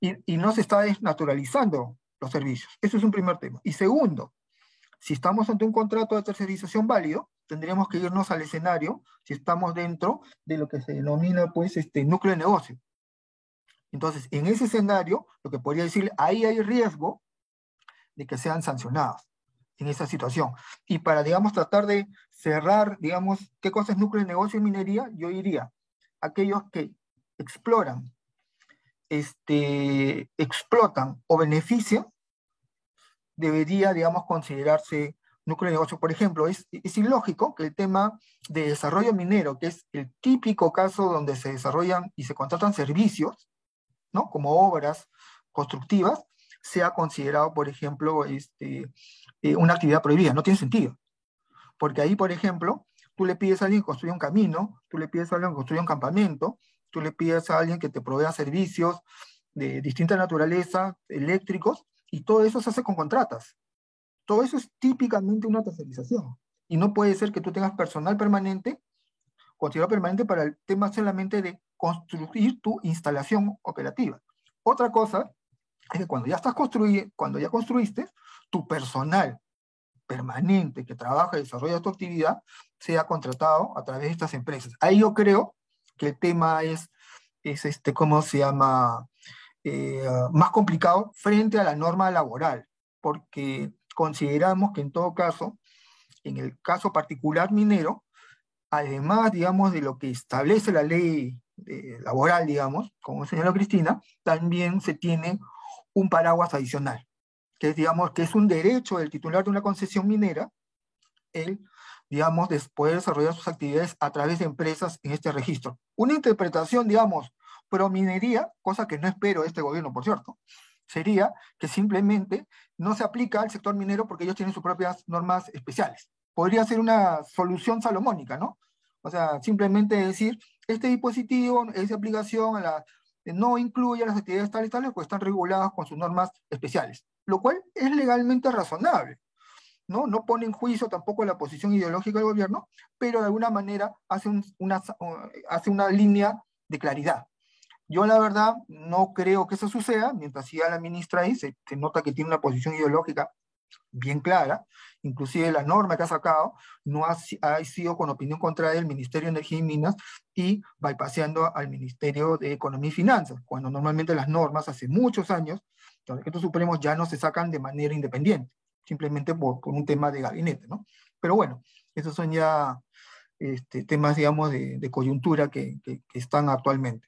y, no se está desnaturalizando los servicios. Eso es un primer tema. Y segundo, si estamos ante un contrato de tercerización válido, tendríamos que irnos al escenario si estamos dentro de lo que se denomina pues este núcleo de negocio. Entonces, en ese escenario, lo que podría decir, ahí hay riesgo de que sean sancionados en esa situación. Y para, digamos, tratar de cerrar, digamos, qué cosa es núcleo de negocio en minería, yo diría, aquellos que exploran este, explotan o benefician, debería, digamos, considerarse núcleo de negocio. Por ejemplo, es, es ilógico que el tema de desarrollo minero, que es el típico caso donde se desarrollan y se contratan servicios, ¿no? Como obras constructivas, sea considerado, por ejemplo, este, eh, una actividad prohibida. No tiene sentido. Porque ahí, por ejemplo, tú le pides a alguien que construya un camino, tú le pides a alguien que construya un campamento, tú le pides a alguien que te provea servicios de distinta naturaleza, eléctricos, y todo eso se hace con contratas. Todo eso es típicamente una tercerización. Y no puede ser que tú tengas personal permanente, considerado permanente para el tema solamente de construir tu instalación operativa. Otra cosa es que cuando ya estás construyendo, cuando ya construiste, tu personal permanente que trabaja y desarrolla tu actividad sea contratado a través de estas empresas. Ahí yo creo que el tema es, es este, ¿cómo se llama? Eh, más complicado frente a la norma laboral, porque consideramos que en todo caso, en el caso particular minero, además, digamos, de lo que establece la ley eh, laboral, digamos, como señaló Cristina, también se tiene un paraguas adicional, que es, digamos, que es un derecho del titular de una concesión minera, el digamos, de poder desarrollar sus actividades a través de empresas en este registro. Una interpretación, digamos, pro minería, cosa que no espero de este gobierno, por cierto, sería que simplemente no se aplica al sector minero porque ellos tienen sus propias normas especiales. Podría ser una solución salomónica, ¿no? O sea, simplemente decir, este dispositivo, esa aplicación a la, no incluye las actividades tales, tales, pues están reguladas con sus normas especiales, lo cual es legalmente razonable. ¿no? No pone en juicio tampoco la posición ideológica del gobierno, pero de alguna manera hace, una, hace una línea de claridad. Yo la verdad no creo que eso suceda, mientras siga la ministra ahí, se, nota que tiene una posición ideológica bien clara, inclusive la norma que ha sacado no ha, ha, sido con opinión contra el Ministerio de Energía y Minas y bypaseando al Ministerio de Economía y Finanzas, cuando normalmente las normas hace muchos años, los decretos supremos ya no se sacan de manera independiente simplemente por, un tema de gabinete, ¿no? Pero bueno, esos son ya este, temas, digamos, de, coyuntura que, están actualmente.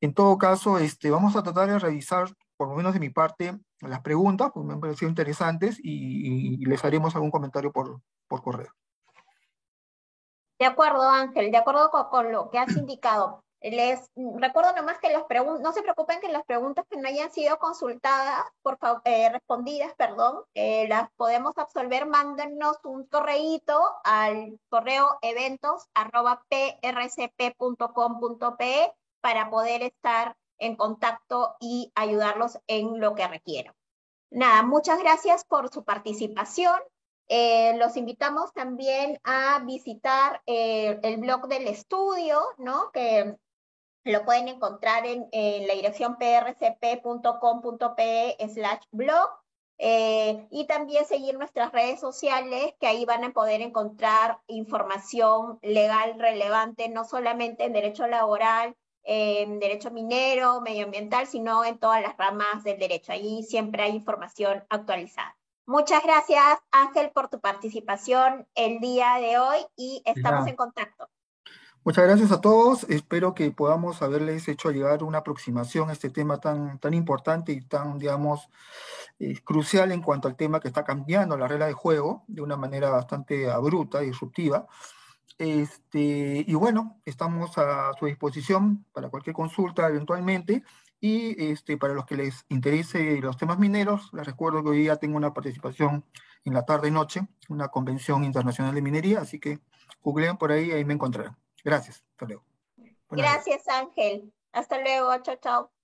En todo caso, este, vamos a tratar de revisar, por lo menos de mi parte, las preguntas, porque me han parecido interesantes, y, les haremos algún comentario por, por, correo. De acuerdo, Ángel, de acuerdo con lo que has indicado. Les recuerdo nomás que las preguntas, no se preocupen que las preguntas que no hayan sido consultadas, por eh, respondidas, perdón, eh, las podemos absolver, mándenos un correíto al correo eventos prcp.com.pe para poder estar en contacto y ayudarlos en lo que requieran. Nada, muchas gracias por su participación. Eh, los invitamos también a visitar el blog del estudio, ¿no? Que lo pueden encontrar en, la dirección prcp.com.pe slash blog eh, y también seguir nuestras redes sociales, que ahí van a poder encontrar información legal relevante, no solamente en derecho laboral, en derecho minero, medioambiental, sino en todas las ramas del derecho. Ahí siempre hay información actualizada. Muchas gracias, Ángel, por tu participación el día de hoy y estamos en contacto. Muchas gracias a todos. Espero que podamos haberles hecho llegar una aproximación a este tema tan, tan importante y tan, digamos, eh, crucial en cuanto al tema que está cambiando la regla de juego de una manera bastante abrupta, disruptiva. Este, y bueno, estamos a su disposición para cualquier consulta eventualmente. Y este, para los que les interese los temas mineros, les recuerdo que hoy día tengo una participación en la tarde y noche, una convención internacional de minería, así que googleen por ahí, ahí me encontrarán. Gracias. Hasta luego. Gracias, Ángel. Hasta luego. Chao, chao.